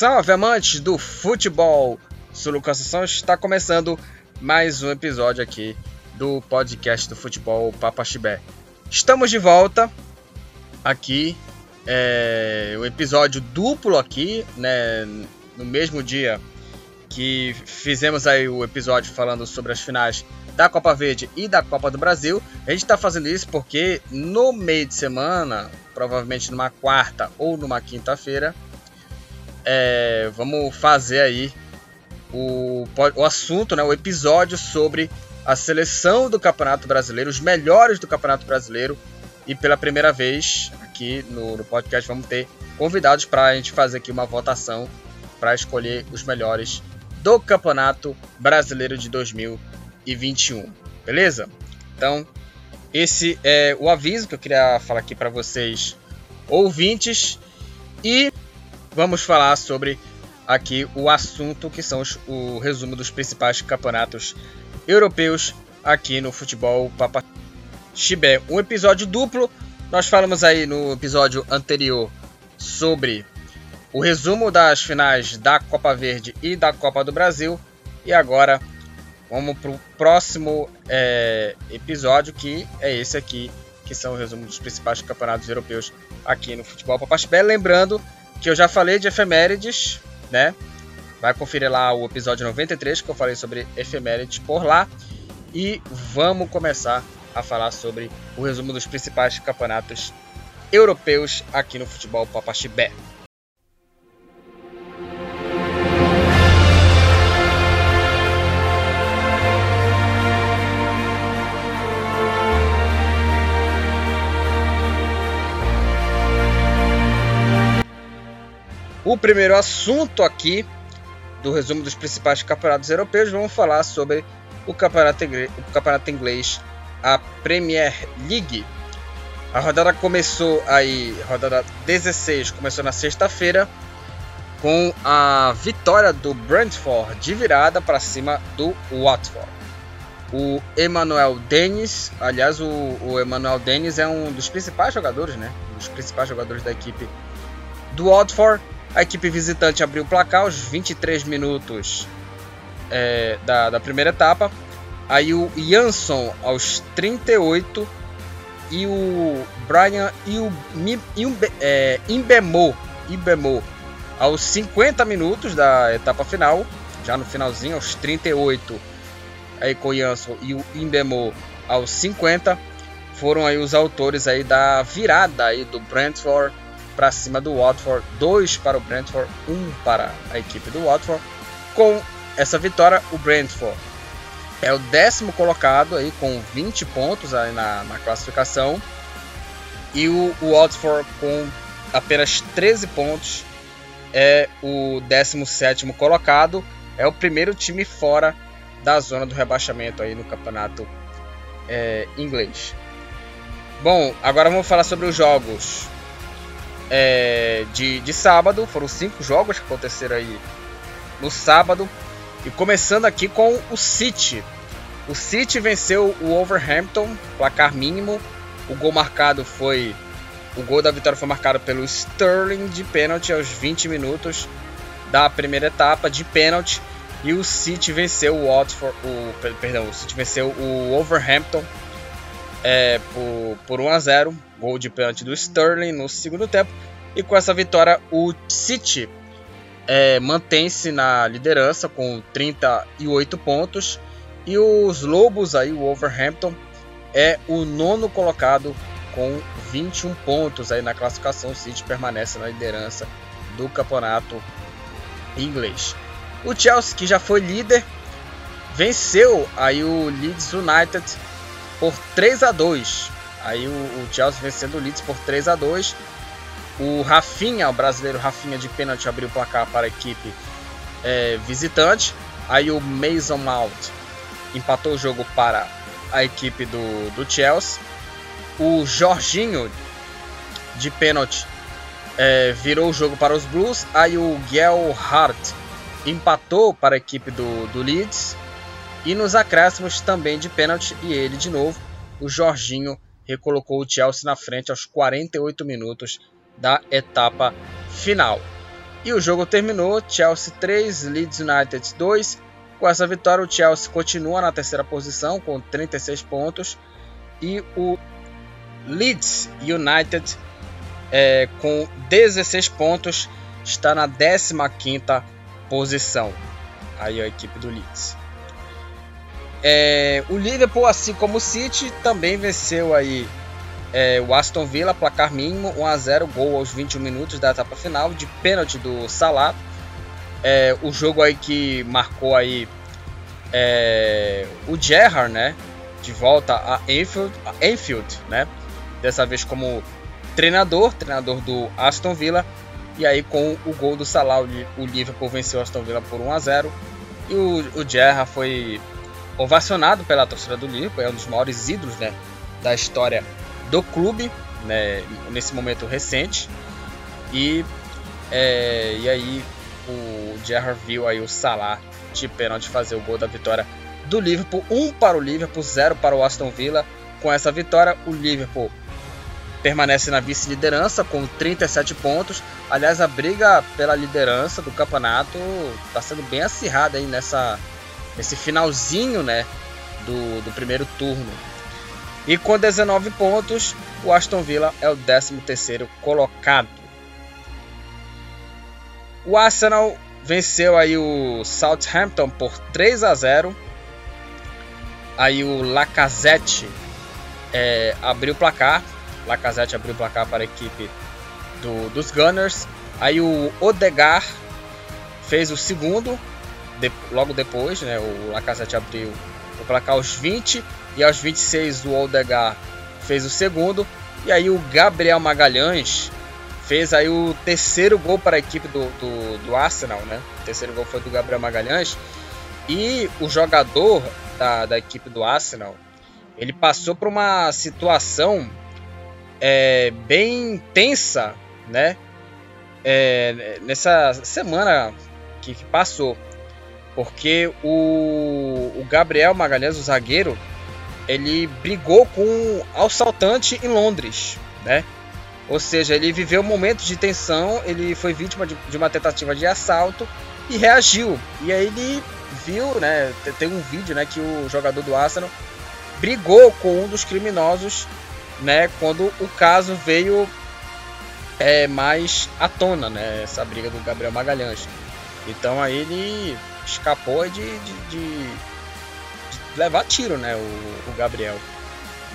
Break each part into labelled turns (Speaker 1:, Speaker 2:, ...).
Speaker 1: Salve amantes do futebol! Sou Lucas Sassão, está começando mais um episódio aqui do podcast do futebol Papa Chibé. Estamos de volta aqui, é, o episódio duplo aqui, né, no mesmo dia que fizemos aí o episódio falando sobre as finais da Copa Verde e da Copa do Brasil. A gente está fazendo isso porque no meio de semana, provavelmente numa quarta ou numa quinta-feira, é, vamos fazer aí o, o assunto, né, o episódio sobre a seleção do Campeonato Brasileiro, os melhores do Campeonato Brasileiro. E pela primeira vez aqui no, no podcast vamos ter convidados para a gente fazer aqui uma votação para escolher os melhores do Campeonato Brasileiro de 2021. Beleza? Então, esse é o aviso que eu queria falar aqui para vocês, ouvintes. E vamos falar sobre aqui o assunto que são os, o resumo dos principais campeonatos europeus aqui no futebol Papa Chibé. Um episódio duplo. Nós falamos aí no episódio anterior sobre o resumo das finais da Copa Verde e da Copa do Brasil. E agora vamos para o próximo é, episódio, que é esse aqui, que são o resumo dos principais campeonatos europeus aqui no Futebol Papa Chibé. Lembrando que eu já falei de efemérides né? Vai conferir lá o episódio 93 que eu falei sobre efemérides por lá. E vamos começar a falar sobre o resumo dos principais campeonatos europeus aqui no futebol Papaxibé. O primeiro assunto aqui do resumo dos principais campeonatos europeus, vamos falar sobre o campeonato, inglês, o campeonato inglês, a Premier League. A rodada começou aí, rodada 16, começou na sexta-feira com a vitória do Brentford de virada para cima do Watford. O Emmanuel Dennis, aliás, o, o Emmanuel Dennis é um dos principais jogadores, né? Um dos principais jogadores da equipe do Watford a equipe visitante abriu o placar aos 23 minutos é, da, da primeira etapa. Aí o Jansson aos 38 e o Brian e o é, Imbemo, Imbemo aos 50 minutos da etapa final, já no finalzinho, aos 38, aí com o Jansson e o Imbemo aos 50, foram aí os autores aí da virada aí do Brentford para cima do Watford, 2 para o Brentford, 1 um para a equipe do Watford. Com essa vitória, o Brentford é o décimo colocado aí com 20 pontos aí na, na classificação e o, o Watford com apenas 13 pontos é o 17 colocado, é o primeiro time fora da zona do rebaixamento aí no campeonato é, inglês. Bom, agora vamos falar sobre os jogos é, de, de sábado. Foram cinco jogos que aconteceram aí no sábado. E começando aqui com o City. O City venceu o Overhampton, placar mínimo. O gol marcado foi. O gol da vitória foi marcado pelo Sterling de pênalti aos 20 minutos da primeira etapa de pênalti. E o City venceu o Watford. O, perdão, o City venceu o Overhampton é, por, por 1 a 0 Gol de pênalti do Sterling no segundo tempo. E com essa vitória, o City é, mantém-se na liderança com 38 pontos. E os Lobos, aí, o Overhampton, é o nono colocado com 21 pontos aí na classificação. O City permanece na liderança do campeonato inglês. O Chelsea, que já foi líder, venceu aí o Leeds United por 3 a 2. Aí o, o Chelsea vencendo o Leeds por 3 a 2. O Rafinha, o brasileiro Rafinha de pênalti abriu o placar para a equipe é, visitante. Aí o Mason Mount empatou o jogo para a equipe do, do Chelsea. O Jorginho de pênalti é, virou o jogo para os Blues. Aí o Gel Hart empatou para a equipe do, do Leeds. E nos acréscimos também de pênalti, e ele de novo, o Jorginho recolocou o Chelsea na frente aos 48 minutos da etapa final. E o jogo terminou, Chelsea 3, Leeds United 2. Com essa vitória, o Chelsea continua na terceira posição com 36 pontos e o Leeds United é, com 16 pontos está na 15ª posição. Aí a equipe do Leeds. É, o Liverpool, assim como o City, também venceu aí é, o Aston Villa, placar mínimo, 1 a 0 gol aos 21 minutos da etapa final, de pênalti do Salah. É, o jogo aí que marcou aí é, o Gerrard, né? De volta a Enfield, a Enfield, né? Dessa vez como treinador, treinador do Aston Villa. E aí com o gol do Salah, o Liverpool venceu o Aston Villa por 1 a 0 E o, o Gerrard foi ovacionado pela torcida do Liverpool, é um dos maiores ídolos né, da história do clube, né, nesse momento recente. E, é, e aí o Gerrard viu aí o Salah de pênalti fazer o gol da vitória do Liverpool. Um para o Liverpool, zero para o Aston Villa. Com essa vitória, o Liverpool permanece na vice-liderança com 37 pontos. Aliás, a briga pela liderança do campeonato está sendo bem acirrada aí nessa, nesse finalzinho né, do, do primeiro turno. E com 19 pontos, o Aston Villa é o 13º colocado. O Arsenal venceu aí o Southampton por 3 a 0. Aí o Lacazette é, abriu o placar. Lacazette abriu o placar para a equipe do, dos Gunners. Aí o Odegar fez o segundo. De, logo depois, né, o Lacazette abriu o placar aos 20 e aos 26 o Odegar fez o segundo. E aí o Gabriel Magalhães fez aí o terceiro gol para a equipe do, do, do, Arsenal, né? O terceiro gol foi do Gabriel Magalhães. E o jogador da, da equipe do Arsenal, ele passou por uma situação é, bem tensa, né? É, nessa semana que, que, passou. Porque o, o Gabriel Magalhães, o zagueiro, ele brigou com um assaltante em Londres, né? Ou seja, ele viveu momentos de tensão, ele foi vítima de, de uma tentativa de assalto e reagiu. E aí ele viu, né? Tem um vídeo, né, que o jogador do Arsenal brigou com um dos criminosos, né? Quando o caso veio é, mais à tona, né? Essa briga do Gabriel Magalhães. Então aí ele escapou de, de, de, de levar tiro, né? O, o Gabriel.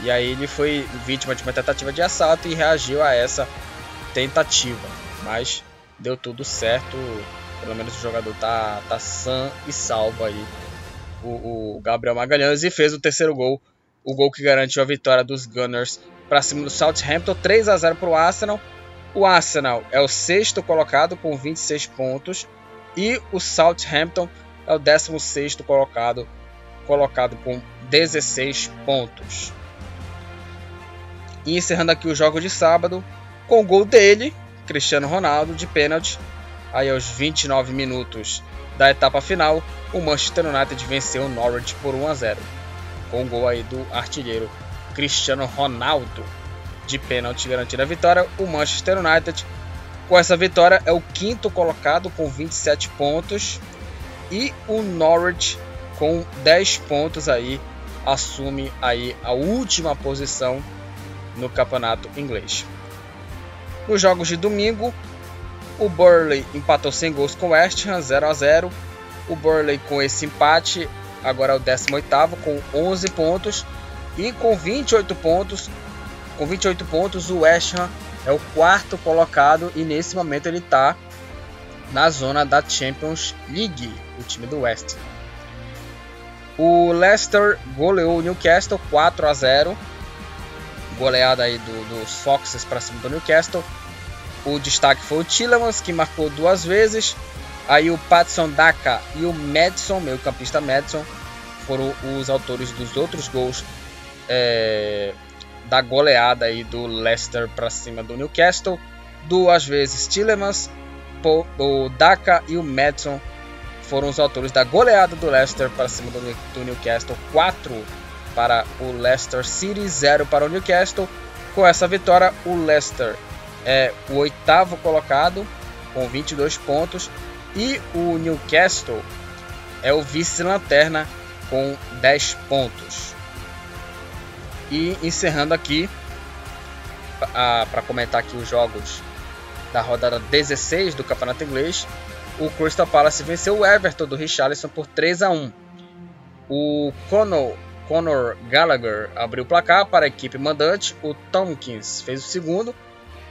Speaker 1: E aí ele foi vítima de uma tentativa de assalto e reagiu a essa tentativa. Mas deu tudo certo. Pelo menos o jogador tá, tá sã e salvo aí. O, o Gabriel Magalhães e fez o terceiro gol. O gol que garantiu a vitória dos Gunners para cima do Southampton. 3 a 0 para o Arsenal. O Arsenal é o sexto colocado com 26 pontos. E o Southampton é o 16 colocado, colocado com 16 pontos. E encerrando aqui o jogo de sábado com o gol dele, Cristiano Ronaldo, de pênalti. Aí aos 29 minutos da etapa final, o Manchester United venceu o Norwich por 1 a 0. Com o gol aí do artilheiro Cristiano Ronaldo de pênalti garantindo a vitória, o Manchester United com essa vitória é o quinto colocado com 27 pontos e o Norwich com 10 pontos aí assume aí a última posição no campeonato inglês. Nos jogos de domingo, o Burley empatou sem gols com o West Ham 0 a 0. O Burley com esse empate agora é o 18º com 11 pontos e com 28 pontos, com 28 pontos o West Ham é o quarto colocado e nesse momento ele está na zona da Champions League, o time do West. O Leicester goleou o Newcastle 4 a 0 goleada aí do, dos Foxes para cima do Newcastle. O destaque foi o Tillemans, que marcou duas vezes. Aí o Patson Daka e o Madison, meio campista Madison, foram os autores dos outros gols é, da goleada aí do Leicester para cima do Newcastle. Duas vezes Tillemans, o Daka e o Madison foram os autores da goleada do Leicester para cima do, Newcastle. 4 para o Leicester City, 0 para o Newcastle. Com essa vitória, o Leicester é o oitavo colocado com 22 pontos e o Newcastle é o vice-lanterna com 10 pontos. E encerrando aqui, para comentar aqui os jogos da rodada 16 do Campeonato Inglês, o Crystal Palace venceu o Everton do Richarlison por 3 a 1. O Conor, Conor Gallagher abriu o placar para a equipe mandante, o Tompkins fez o segundo,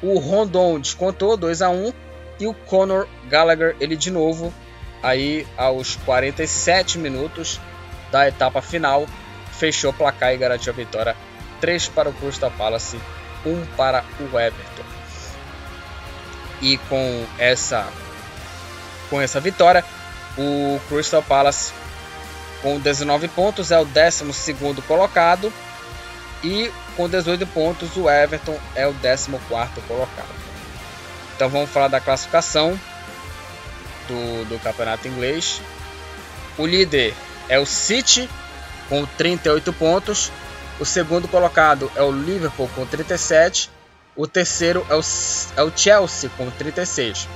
Speaker 1: o Rondon descontou 2 a 1 e o Conor Gallagher ele de novo aí aos 47 minutos da etapa final fechou o placar e garantiu a vitória 3 para o Crystal Palace, 1 para o Everton. E com essa com essa vitória, o Crystal Palace com 19 pontos é o 12 colocado e com 18 pontos o Everton é o 14 colocado. Então vamos falar da classificação do, do campeonato inglês. O líder é o City com 38 pontos. O segundo colocado é o Liverpool com 37. O terceiro é o, é o Chelsea com 36.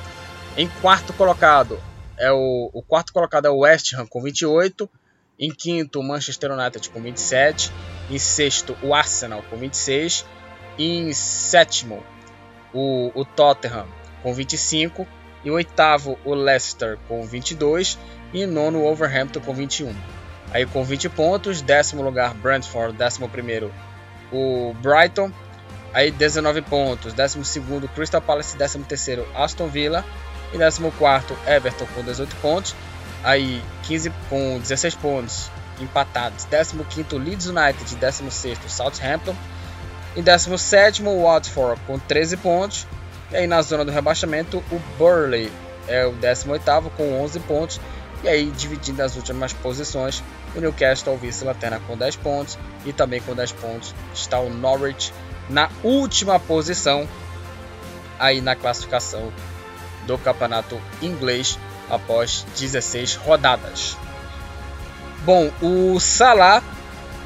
Speaker 1: Em quarto colocado é o, o quarto colocado é o West Ham com 28. Em quinto, o Manchester United com 27. Em sexto, o Arsenal com 26. E em sétimo, o, o Tottenham com 25. E o oitavo, o Leicester com 22. E em nono, o Overhampton com 21. Aí com 20 pontos, décimo lugar Brentford, décimo primeiro o Brighton. Aí 19 pontos, décimo segundo Crystal Palace, décimo terceiro Aston Villa. E décimo quarto Everton com 18 pontos. Aí 15 com 16 pontos empatados. 15 Leeds United, 16 Southampton. E 17 Watford com 13 pontos. E aí na zona do rebaixamento o Burley é o 18 com 11 pontos. E aí dividindo as últimas posições, o Newcastle vice-lanterna com 10 pontos. E também com 10 pontos está o Norwich na última posição aí na classificação do campeonato inglês após 16 rodadas. Bom, o Salah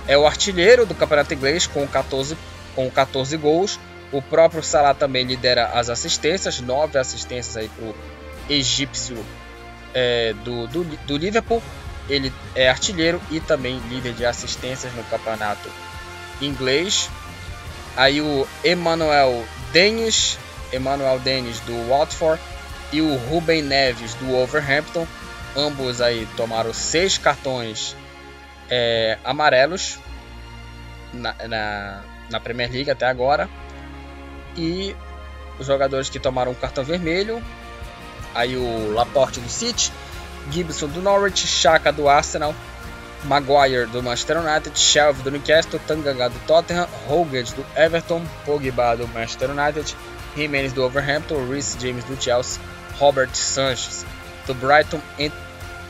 Speaker 1: é o artilheiro do campeonato inglês com 14, com 14 gols. O próprio Salah também lidera as assistências, 9 assistências aí para o egípcio é, do, do, do Liverpool. Ele é artilheiro e também líder de assistências no campeonato inglês. Aí o Emmanuel Dennis, Emmanuel Dennis do Watford e o Ruben Neves do Overhampton. Ambos aí tomaram seis cartões é, amarelos na, na, na, Premier League até agora. E os jogadores que tomaram um cartão vermelho, aí o Laporte do City, Gibson do Norwich, Chaka do Arsenal, Maguire do Manchester United, Shelby do Newcastle, Tanganga do Tottenham, Hogan do Everton, Pogba do Manchester United, Jimenez do Overhampton, Rhys James do Chelsea, Robert Sanchez do Brighton,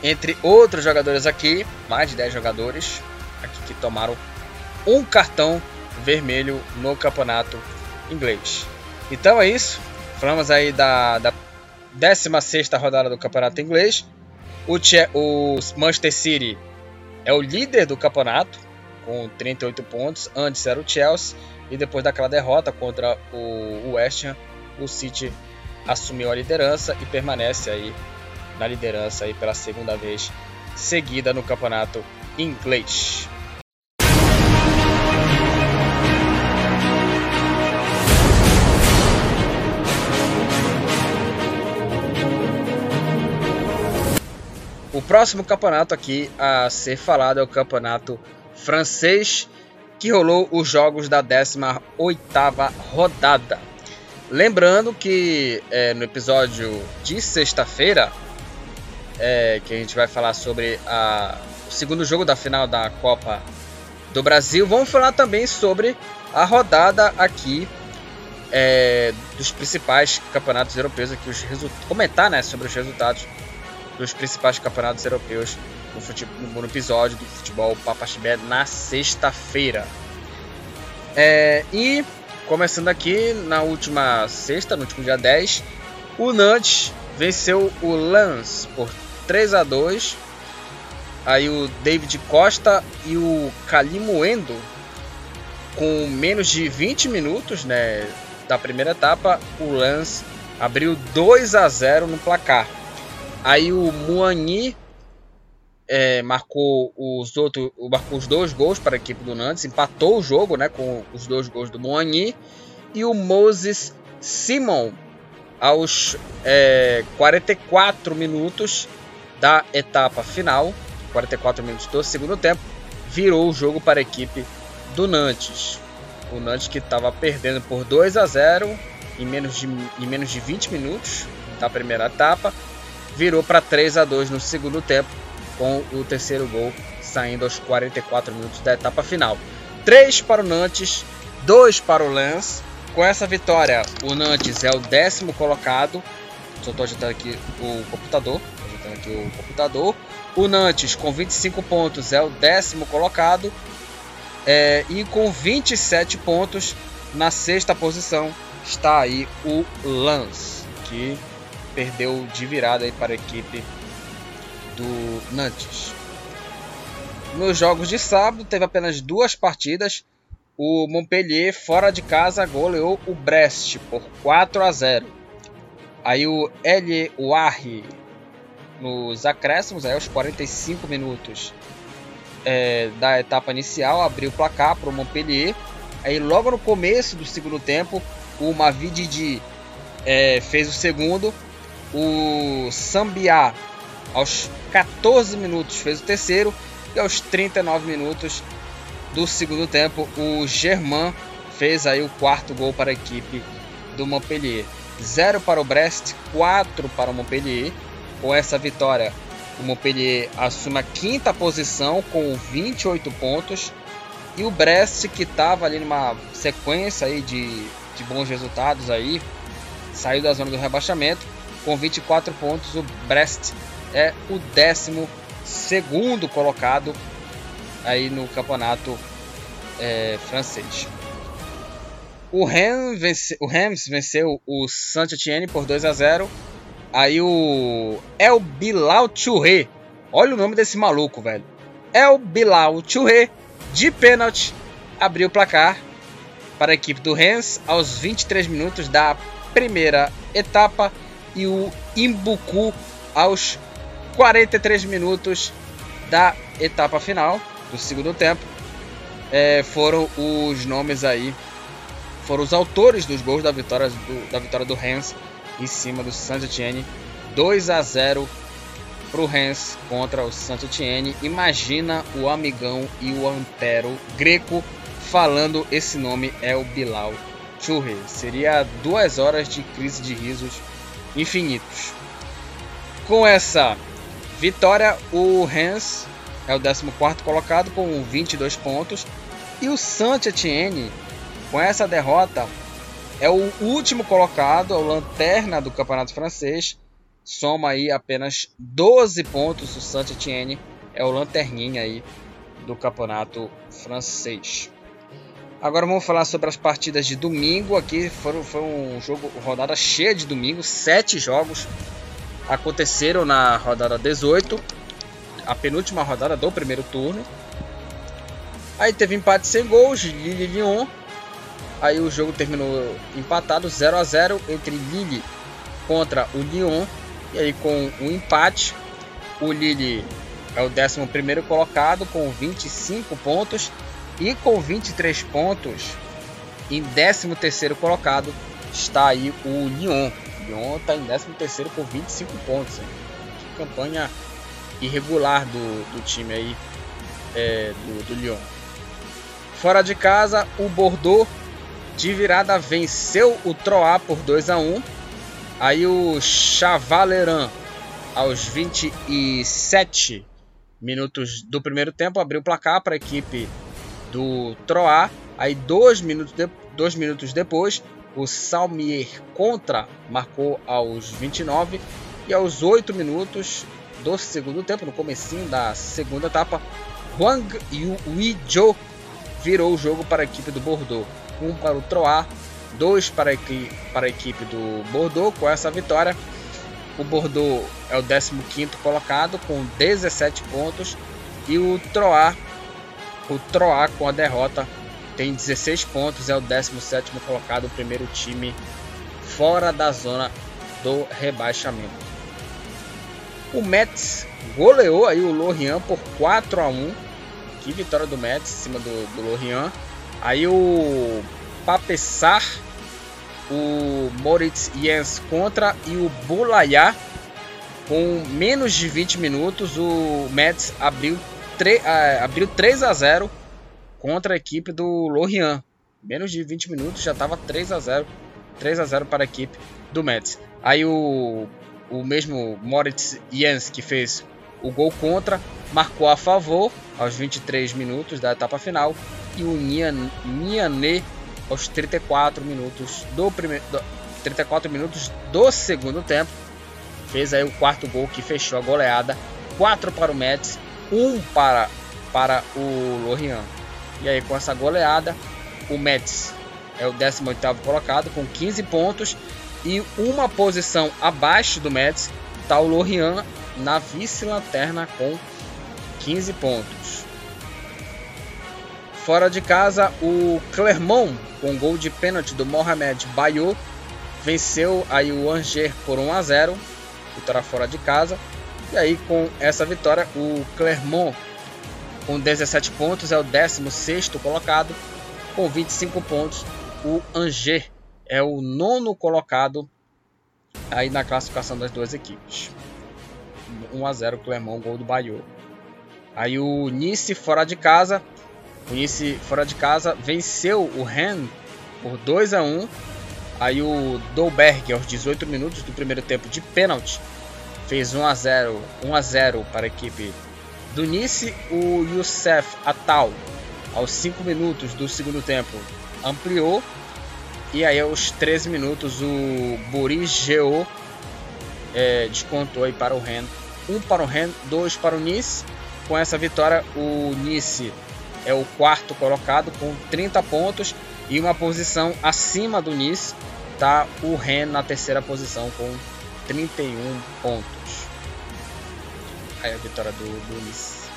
Speaker 1: entre outros jogadores aqui, mais de 10 jogadores aqui que tomaram um cartão vermelho no campeonato inglês. Então é isso, falamos aí da, da 16 rodada do campeonato inglês. O, o Manchester City é o líder do campeonato com 38 pontos. Antes era o Chelsea e depois daquela derrota contra o West Ham, o City assumiu a liderança e permanece aí na liderança aí pela segunda vez seguida no campeonato inglês. O próximo campeonato aqui a ser falado é o campeonato francês, que rolou os jogos da 18ª rodada. Lembrando que é, no episódio de sexta-feira, é, que a gente vai falar sobre a, o segundo jogo da final da Copa do Brasil, vamos falar também sobre a rodada aqui é, dos principais campeonatos europeus, aqui os comentar né, sobre os resultados dos principais campeonatos europeus no, no episódio do futebol Papaxibé na sexta-feira. É, e Começando aqui na última sexta, no último dia 10, o Nantes venceu o Lens por 3 a 2. Aí o David Costa e o Calimoendo com menos de 20 minutos, né, da primeira etapa, o Lens abriu 2 a 0 no placar. Aí o Muani é, marcou, os outro, marcou os dois gols para a equipe do Nantes, empatou o jogo né, com os dois gols do Muani. E o Moses Simon, aos é, 44 minutos da etapa final, 44 minutos do segundo tempo, virou o jogo para a equipe do Nantes. O Nantes que estava perdendo por 2 a 0 em menos de, em menos de 20 minutos da primeira etapa, virou para 3 a 2 no segundo tempo, com o terceiro gol saindo aos 44 minutos da etapa final. 3 para o Nantes, 2 para o Lens. Com essa vitória, o Nantes é o décimo colocado. Só estou ajeitando aqui o computador. Ajeitando aqui o computador. O Nantes, com 25 pontos, é o décimo colocado. É, e com 27 pontos, na sexta posição, está aí o Lance, que perdeu de virada aí para a equipe do Nantes. Nos jogos de sábado, teve apenas duas partidas. O Montpellier, fora de casa, goleou o Brest por 4 a 0. Aí o L. Warri, nos acréscimos, aí aos 45 minutos é, da etapa inicial, abriu o placar para o Montpellier. Aí logo no começo do segundo tempo, o Mavididi é, fez o segundo. O Sambiá, aos 14 minutos, fez o terceiro. E aos 39 minutos do segundo tempo, o Germain fez aí o quarto gol para a equipe do Montpellier. 0 para o Brest, 4 para o Montpellier. Com essa vitória, o Montpellier assume a quinta posição com 28 pontos. E o Brest, que estava ali numa sequência aí de de bons resultados aí, saiu da zona do rebaixamento com 24 pontos. O Brest é o 12 segundo colocado aí no campeonato é, francês. O Reims, vence, o Reims venceu o Saint-Étienne por 2 a 0. Aí o El Bilal Touré, olha o nome desse maluco, velho. El Bilal Touré de pênalti abriu o placar para a equipe do Rennes aos 23 minutos da primeira etapa e o Imbuku aos 43 minutos da etapa final do segundo tempo. É, foram os nomes aí, foram os autores dos gols da vitória do, da vitória do Rennes em cima do Saint-Etienne. 2 a 0 para o Rennes contra o Saint-Etienne. Imagina o amigão e o antero greco falando esse nome é o Bilal Churre. Seria duas horas de crise de risos infinitos. Com essa vitória, o Rennes é o 14 colocado com 22 pontos. E o Saint-Etienne, com essa derrota, é o último colocado, é o lanterna do campeonato francês. Soma aí apenas 12 pontos. O Saint-Etienne é o lanterninha aí do campeonato francês. Agora vamos falar sobre as partidas de domingo. Aqui foram, foi um jogo, rodada cheia de domingo. Sete jogos aconteceram na rodada 18. A penúltima rodada do primeiro turno. Aí teve empate sem gols, Lille e Lyon. Aí o jogo terminou empatado 0 a 0 entre Lille contra o Lyon. E aí com o um empate, o Lille é o 11 colocado com 25 pontos. E com 23 pontos, em 13º colocado, está aí o Lyon. Lyon está em 13º com 25 pontos. Hein? Que campanha irregular do, do time aí é, do, do Lyon. Fora de casa, o Bordeaux de virada venceu o Troyes por 2 a 1. Aí o Chavaleran aos 27 minutos do primeiro tempo abriu o placar para a equipe do Troá. Aí dois minutos, de, dois minutos depois, o Salmier contra marcou aos 29 e aos 8 minutos do segundo tempo, no comecinho da segunda etapa, Huang Yuizhou virou o jogo para a equipe do Bordeaux. Um para o Troá, dois para a, equipe, para a equipe do Bordeaux. Com essa vitória, o Bordeaux é o 15º colocado com 17 pontos e o Troá o Troá, com a derrota, tem 16 pontos, é o 17 colocado, o primeiro time fora da zona do rebaixamento. O Mets goleou aí o Lorient por 4 a 1. Que vitória do Mets em cima do, do Lorient. Aí o Papessar, o Moritz Jens contra e o Bulayá com menos de 20 minutos o Mets abriu, 3, uh, ah, abriu 3 a 0 contra a equipe do Lorient. Menos de 20 minutos já estava 3 a 0 3 a 0 para a equipe do Mets. Aí o o mesmo Moritz Jens que fez o gol contra, marcou a favor aos 23 minutos da etapa final e o Niané aos 34 minutos do primeiro 34 minutos do segundo tempo fez aí o quarto gol que fechou a goleada 4 para o Mets 1 para para o Lorient e aí com essa goleada o Mets é o 18º colocado com 15 pontos e uma posição abaixo do Mets está o Lorient na vice-lanterna com 15 pontos. Fora de casa, o Clermont, com gol de pênalti do Mohamed Bayou, venceu aí o Angers por 1 a 0, vitória fora de casa. E aí com essa vitória, o Clermont com 17 pontos é o 16º colocado, com 25 pontos o Angers é o nono colocado aí na classificação das duas equipes. 1 a 0 Clermont, gol do Bayou. Aí o Nice fora de casa, o Nice fora de casa venceu o Rennes por 2 a 1. Aí o Dolberg aos 18 minutos do primeiro tempo de pênalti fez 1 a 0, 1 a 0 para a equipe do Nice. O Youssef Atal aos 5 minutos do segundo tempo ampliou e aí aos 13 minutos o Boris Geo é, descontou aí para o Ren. Um para o Ren, dois para o Nice. Com essa vitória o Nice é o quarto colocado com 30 pontos e uma posição acima do Nice está o Ren na terceira posição com 31 pontos. Aí a vitória do, Nice.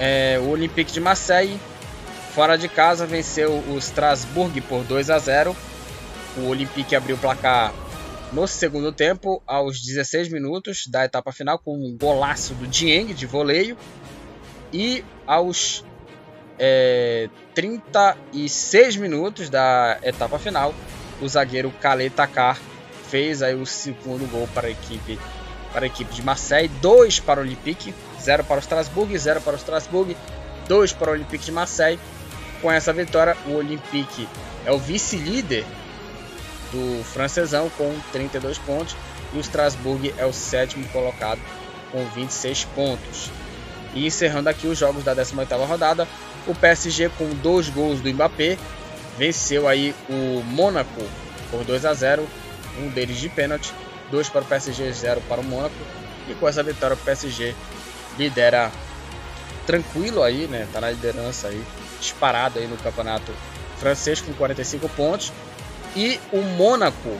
Speaker 1: É, o Olympique de Marseille Fora de casa venceu o Strasbourg por 2 a 0. O Olympique abriu o placar no segundo tempo, aos 16 minutos da etapa final, com um golaço do Dieng de voleio. E aos é, 36 minutos da etapa final, o zagueiro Kale Takar fez aí o segundo gol para a equipe, para a equipe de Marseille. 2 para o Olympique, 0 para o Strasbourg, 0 para o Strasbourg, 2 para o Olympique de Marseille. Com essa vitória, o Olympique é o vice-líder do francesão com 32 pontos e o Strasbourg é o sétimo colocado com 26 pontos. E encerrando aqui os jogos da 18ª rodada, o PSG com dois gols do Mbappé venceu aí o Mônaco por 2 a 0, um deles de pênalti, dois para o PSG, 0 para o Mônaco. E com essa vitória o PSG lidera tranquilo aí, né? Tá na liderança aí disparado aí no campeonato francês com 45 pontos. E o Mônaco,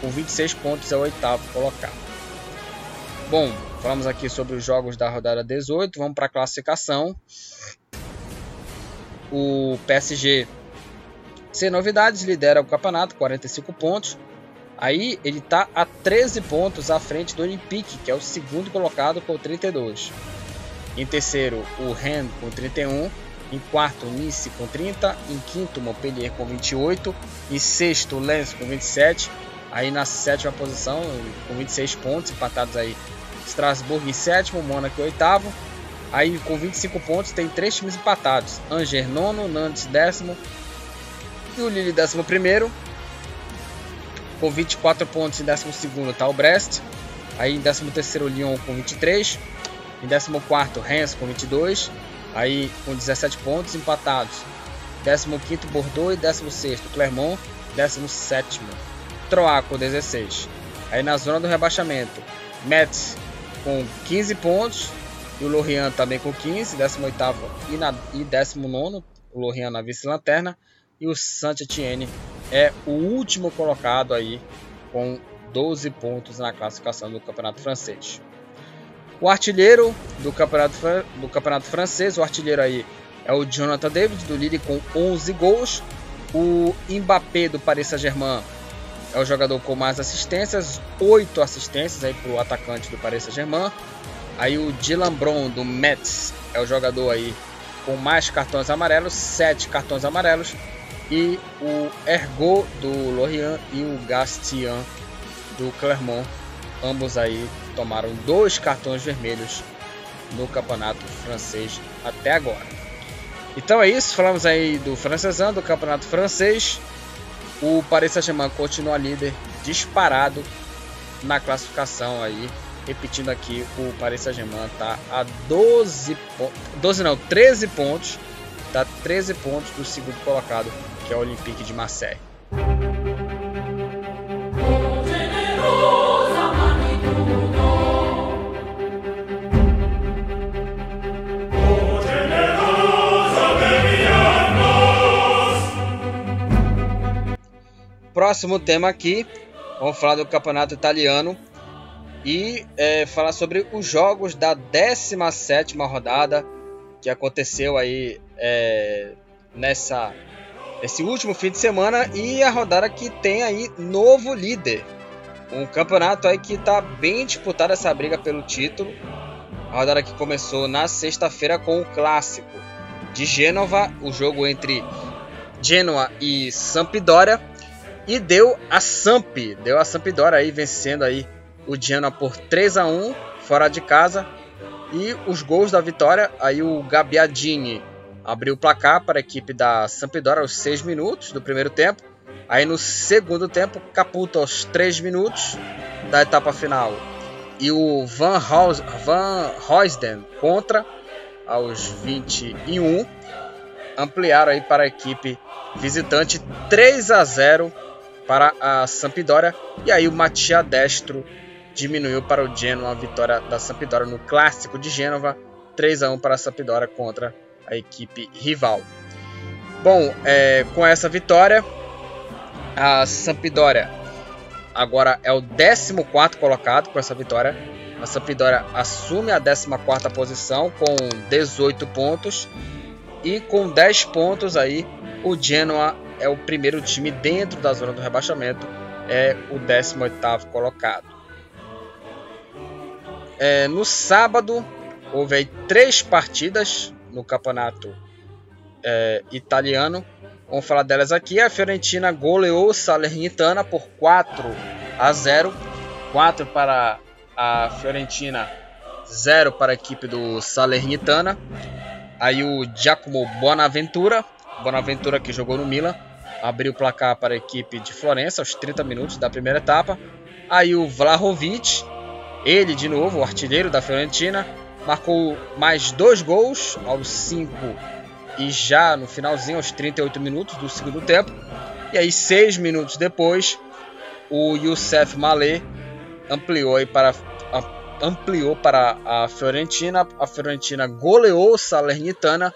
Speaker 1: com 26 pontos, é o oitavo colocado. Bom, falamos aqui sobre os jogos da rodada 18. Vamos para a classificação. O PSG, sem novidades, lidera o campeonato, 45 pontos. Aí ele está a 13 pontos à frente do Olympique, que é o segundo colocado com 32. Em terceiro, o Rennes com 31. Em quarto, Nice com 30. Em quinto, Montpellier com 28. Em sexto, Lens com 27. Aí na sétima posição, com 26 pontos, empatados aí Strasbourg em sétimo, Mônaco em oitavo. Aí com 25 pontos tem três times empatados: Angers nono, Nantes décimo e o Lille décimo primeiro. Com 24 pontos em décimo segundo está o Brest. Aí em décimo terceiro o Lyon com 23. Em décimo quarto Rennes com 22. Aí com 17 pontos empatados. 15 Bordeaux e 16 Clermont, 17 Troyes com 16. Aí na zona do rebaixamento, Metz com 15 pontos e o Lorient também com 15, 18 e, na, e 19 o Lorient na vice-lanterna e o Saint-Étienne é o último colocado aí com 12 pontos na classificação do Campeonato Francês. O artilheiro do campeonato, do campeonato francês, o artilheiro aí é o Jonathan David, do Lille, com 11 gols. O Mbappé, do Paris Saint-Germain, é o jogador com mais assistências, 8 assistências aí para o atacante do Paris Saint-Germain. Aí o Dylan Bron do Metz é o jogador aí com mais cartões amarelos, 7 cartões amarelos. E o Ergo do Lorient e o Gastian do Clermont, ambos aí tomaram dois cartões vermelhos no campeonato francês até agora. Então é isso, falamos aí do francesão, do campeonato francês. O Paris Saint-Germain continua líder disparado na classificação aí. Repetindo aqui, o Paris Saint-Germain está a 12 pontos, 12 não, 13 pontos, tá 13 pontos do segundo colocado, que é o Olympique de Marseille. próximo tema aqui, vamos falar do campeonato italiano e é, falar sobre os jogos da 17 rodada que aconteceu aí é, nessa esse último fim de semana e a rodada que tem aí novo líder. Um campeonato aí que está bem disputado essa briga pelo título. A rodada que começou na sexta-feira com o clássico de Gênova, o jogo entre Genoa e Sampdoria. E deu a Samp, deu a Sampdoria aí vencendo aí o Genoa por 3 a 1 fora de casa. E os gols da vitória, aí o Gabbiadini abriu o placar para a equipe da Sampdoria aos 6 minutos do primeiro tempo. Aí no segundo tempo, Caputo aos 3 minutos da etapa final. E o Van, Haus, Van Hoysden contra aos 21 ampliaram aí para a equipe visitante 3 a 0 para a Sampdoria. E aí o Mattia Destro diminuiu para o Genoa a vitória da Sampdoria no clássico de Gênova, 3 a 1 para a Sampdoria contra a equipe rival. Bom, é, com essa vitória, a Sampdoria agora é o 14 colocado com essa vitória. A Sampdoria assume a 14 posição com 18 pontos e com 10 pontos aí o Genoa é o primeiro time dentro da zona do rebaixamento, é o 18º colocado. É, no sábado, houve aí três partidas no campeonato é, italiano. Vamos falar delas aqui. A Fiorentina goleou Salernitana por 4 a 0. 4 para a Fiorentina, 0 para a equipe do Salernitana. Aí o Giacomo Bonaventura, Bonaventura que jogou no Milan, abriu o placar para a equipe de Florença aos 30 minutos da primeira etapa. Aí o Vlahovic, ele de novo, o artilheiro da Fiorentina, marcou mais dois gols aos 5 e já no finalzinho, aos 38 minutos do segundo tempo. E aí, seis minutos depois, o Youssef Malé ampliou para ampliou para a Fiorentina. A Fiorentina goleou Salernitana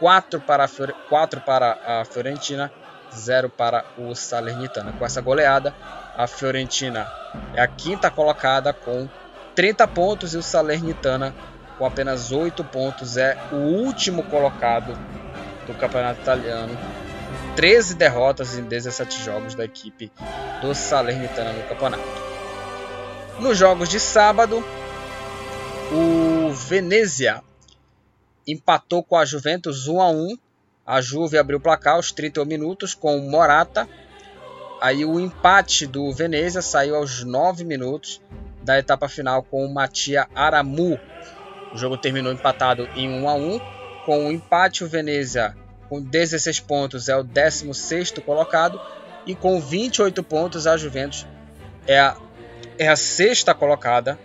Speaker 1: 4 para, 4 para a Fiorentina 0 para o Salernitana. Com essa goleada, a Fiorentina é a quinta colocada com 30 pontos e o Salernitana com apenas 8 pontos é o último colocado do campeonato italiano. 13 derrotas em 17 jogos da equipe do Salernitana no campeonato. Nos jogos de sábado, o Venezia empatou com a Juventus 1 a 1 a Juve abriu o placar aos 31 minutos com o Morata. Aí o empate do Venezia saiu aos 9 minutos da etapa final com o Matia Aramu. O jogo terminou empatado em 1 a 1. Com o empate, o Venezia com 16 pontos é o 16º colocado e com 28 pontos a Juventus é a, é a sexta colocada.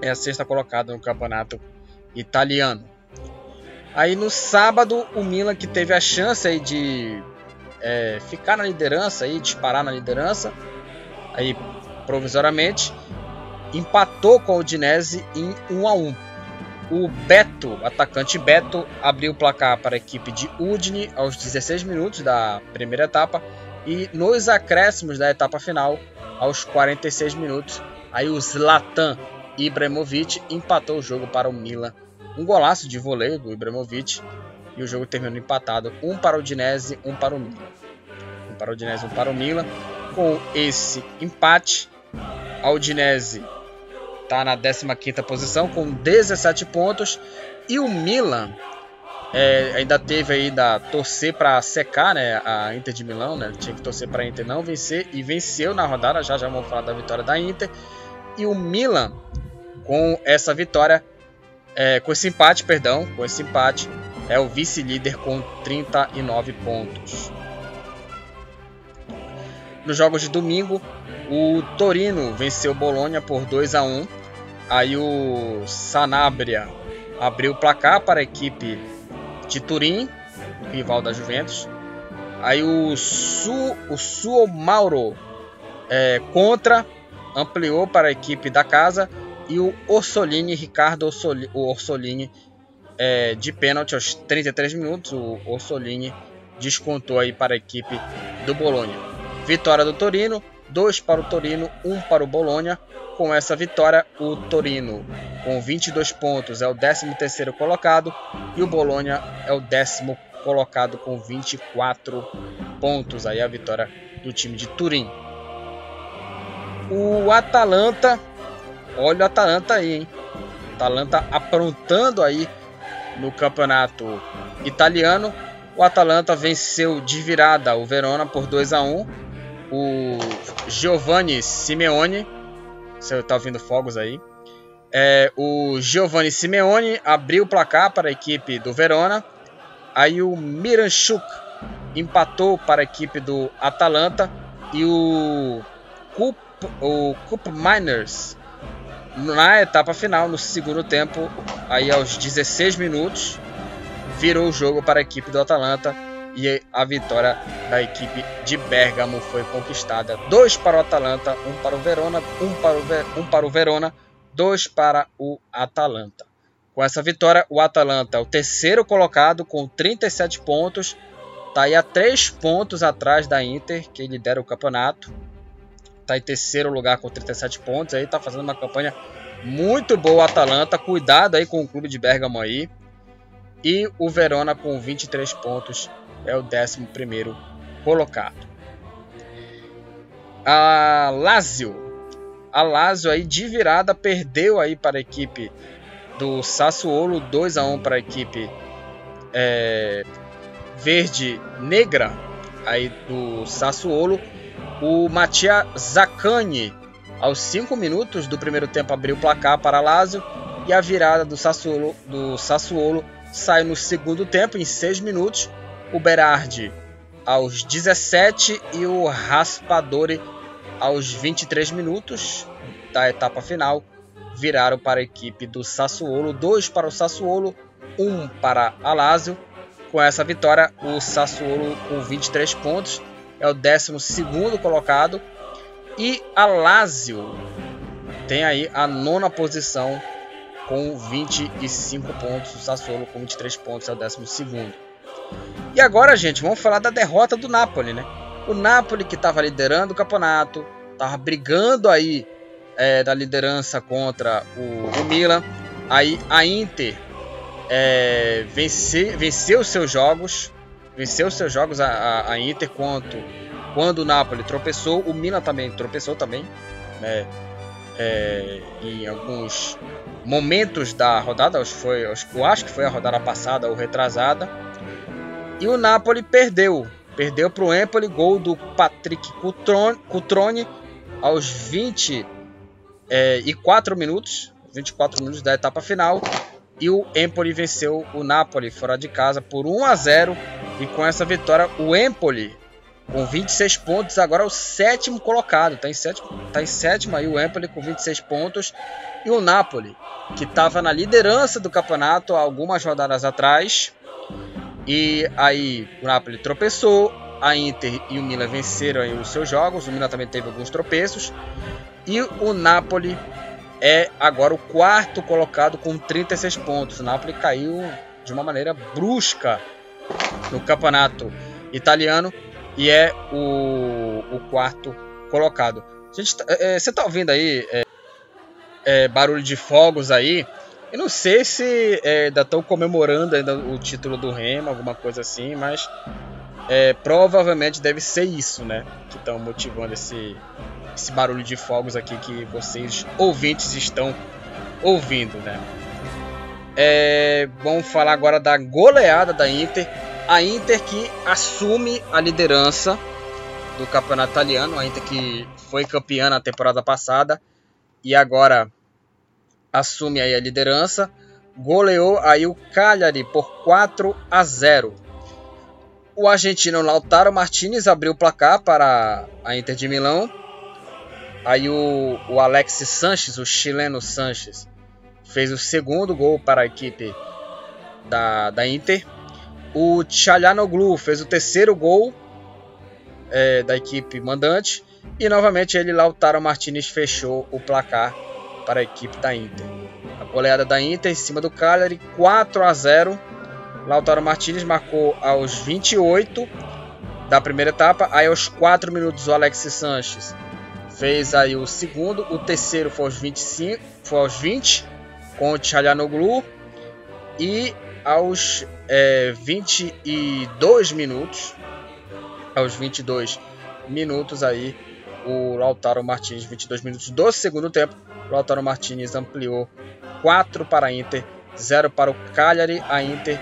Speaker 1: É a sexta colocada no campeonato italiano. Aí no sábado, o Milan que teve a chance de é, ficar na liderança, aí, disparar na liderança, aí provisoriamente, empatou com o Dinese em 1 a 1. O Beto, atacante Beto, abriu o placar para a equipe de Udine aos 16 minutos da primeira etapa e nos acréscimos da etapa final, aos 46 minutos, aí o Zlatan Ibrahimovic empatou o jogo para o Milan um golaço de voleio do Ibrahimovic e o jogo terminou empatado, um para o Dinese, um para o Milan. Um para o Dinese, um para o Milan. Com esse empate, a Udinese está na 15ª posição com 17 pontos e o Milan é, ainda teve aí da torcer para secar né, a Inter de Milão, né? Tinha que torcer para a Inter não vencer e venceu na rodada. Já já vamos falar da vitória da Inter. E o Milan, com essa vitória, é, com esse empate, perdão, com esse empate, é o vice-líder com 39 pontos. Nos jogos de domingo, o Torino venceu Bolonha por 2 a 1. Aí o Sanabria abriu o placar para a equipe de Turim, rival da Juventus. Aí o Su, o Suo Mauro é, contra ampliou para a equipe da casa e o Orsolini, Ricardo Orsolini, o Orsolini é, de pênalti aos 33 minutos, o Orsolini descontou aí para a equipe do Bolonha. Vitória do Torino, 2 para o Torino, 1 um para o Bolonha. Com essa vitória, o Torino, com 22 pontos, é o 13º colocado e o Bolonha é o décimo colocado com 24 pontos. Aí a vitória do time de Turim. O Atalanta, olha o Atalanta aí, hein? Atalanta aprontando aí no campeonato italiano. O Atalanta venceu de virada o Verona por 2 a 1. O Giovanni Simeone você está ouvindo fogos aí. É, o Giovanni Simeone abriu o placar para a equipe do Verona. Aí o Miranchuk empatou para a equipe do Atalanta. E o Cup, o Cup Miners na etapa final, no segundo tempo, aí aos 16 minutos, virou o jogo para a equipe do Atalanta e a vitória da equipe de Bergamo foi conquistada. Dois para o Atalanta, um para o Verona, um para o, Ver, um para o Verona, dois para o Atalanta. Com essa vitória, o Atalanta é o terceiro colocado com 37 pontos, está aí a três pontos atrás da Inter, que lidera o campeonato. Está em terceiro lugar com 37 pontos, aí está fazendo uma campanha muito boa o Atalanta. Cuidado aí com o clube de Bergamo aí. E o Verona com 23 pontos é o 11 colocado. A Lazio. A Lazio aí de virada perdeu aí para a equipe do Sassuolo 2 a 1 para a equipe é, verde negra aí do Sassuolo. O Mattia Zaccani aos 5 minutos do primeiro tempo abriu o placar para a Lazio e a virada do Sassuolo, do Sassuolo sai no segundo tempo em 6 minutos o Berardi aos 17 e o Raspadori aos 23 minutos da etapa final viraram para a equipe do Sassuolo, dois para o Sassuolo, um para a Lazio. Com essa vitória, o Sassuolo com 23 pontos é o 12 colocado e a Lazio tem aí a nona posição com 25 pontos. O Sassuolo com 23 pontos é o 12 e agora, gente, vamos falar da derrota do Napoli, né? O Napoli que estava liderando o campeonato, estava brigando aí é, da liderança contra o, o, Milan. Aí a Inter é, vence, venceu seus jogos, venceu seus jogos a, a, a, Inter quanto quando o Napoli tropeçou, o Milan também tropeçou também, né? É, em alguns momentos da rodada, acho foi, eu acho que foi a rodada passada ou retrasada e o Napoli perdeu. Perdeu para o Empoli, gol do Patrick Cutrone aos 24 é, minutos, 24 minutos da etapa final. E o Empoli venceu o Napoli fora de casa por 1 a 0. E com essa vitória, o Empoli, com 26 pontos, agora é o sétimo colocado. Está em, sétimo, tá em sétimo aí o Empoli com 26 pontos. E o Napoli, que estava na liderança do campeonato há algumas rodadas atrás, e aí o Napoli tropeçou, a Inter e o Milan venceram os seus jogos, o Milan também teve alguns tropeços. E o Napoli é agora o quarto colocado com 36 pontos. O Napoli caiu de uma maneira brusca no campeonato italiano e é o, o quarto colocado. Gente, é, você está ouvindo aí é, é, barulho de fogos aí? Eu não sei se é, ainda estão comemorando ainda o título do Remo, alguma coisa assim, mas É, provavelmente deve ser isso, né? Que estão motivando esse, esse barulho de fogos aqui que vocês ouvintes estão ouvindo, né? É, vamos falar agora da goleada da Inter. A Inter que assume a liderança do campeonato italiano, a Inter que foi campeã na temporada passada e agora assume aí a liderança. Goleou aí o Cagliari por 4 a 0. O argentino Lautaro Martinez abriu o placar para a Inter de Milão. Aí o, o Alex Sanches, o chileno Sanches, fez o segundo gol para a equipe da, da Inter. O Tchalhanoglu fez o terceiro gol é, da equipe mandante. E novamente ele, Lautaro Martinez, fechou o placar para a equipe da Inter. A goleada da Inter em cima do Cagliari, 4 a 0. Lautaro Martinez marcou aos 28 da primeira etapa. Aí aos 4 minutos o Alex Sanches fez aí o segundo. O terceiro foi aos 25, foi aos 20 com o Tchalhanoglu. E aos é, 22 minutos, aos 22 minutos aí, o Lautaro Martins, 22 minutos do segundo tempo, Lautaro Martins ampliou 4 para a Inter, 0 para o Cagliari. A Inter,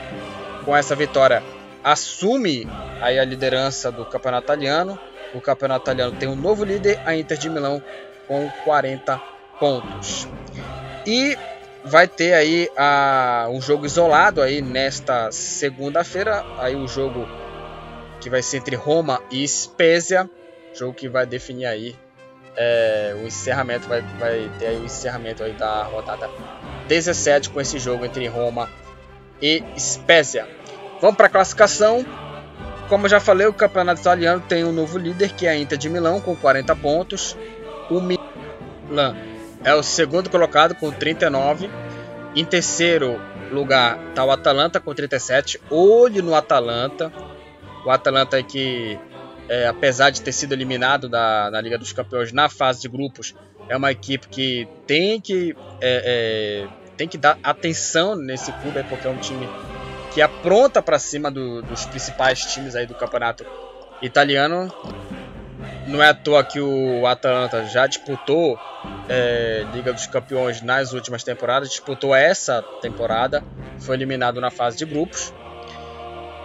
Speaker 1: com essa vitória, assume aí a liderança do campeonato italiano. O campeonato italiano tem um novo líder, a Inter de Milão, com 40 pontos. E vai ter aí a, um jogo isolado aí nesta segunda-feira, aí o jogo que vai ser entre Roma e Spezia, jogo que vai definir aí é, o encerramento, vai, vai ter o encerramento aí da rodada 17 com esse jogo entre Roma e Spezia. Vamos para a classificação. Como eu já falei, o campeonato italiano tem um novo líder que é a Inter de Milão com 40 pontos. O Milan é o segundo colocado com 39. Em terceiro lugar está o Atalanta com 37. Olho no Atalanta. O Atalanta que, é, apesar de ter sido eliminado da, Liga dos Campeões na fase de grupos, é uma equipe que tem que, é, é, tem que dar atenção nesse clube, porque é um time que apronta para cima do, dos principais times aí do campeonato italiano. Não é à toa que o Atalanta já disputou é, Liga dos Campeões nas últimas temporadas, disputou essa temporada, foi eliminado na fase de grupos.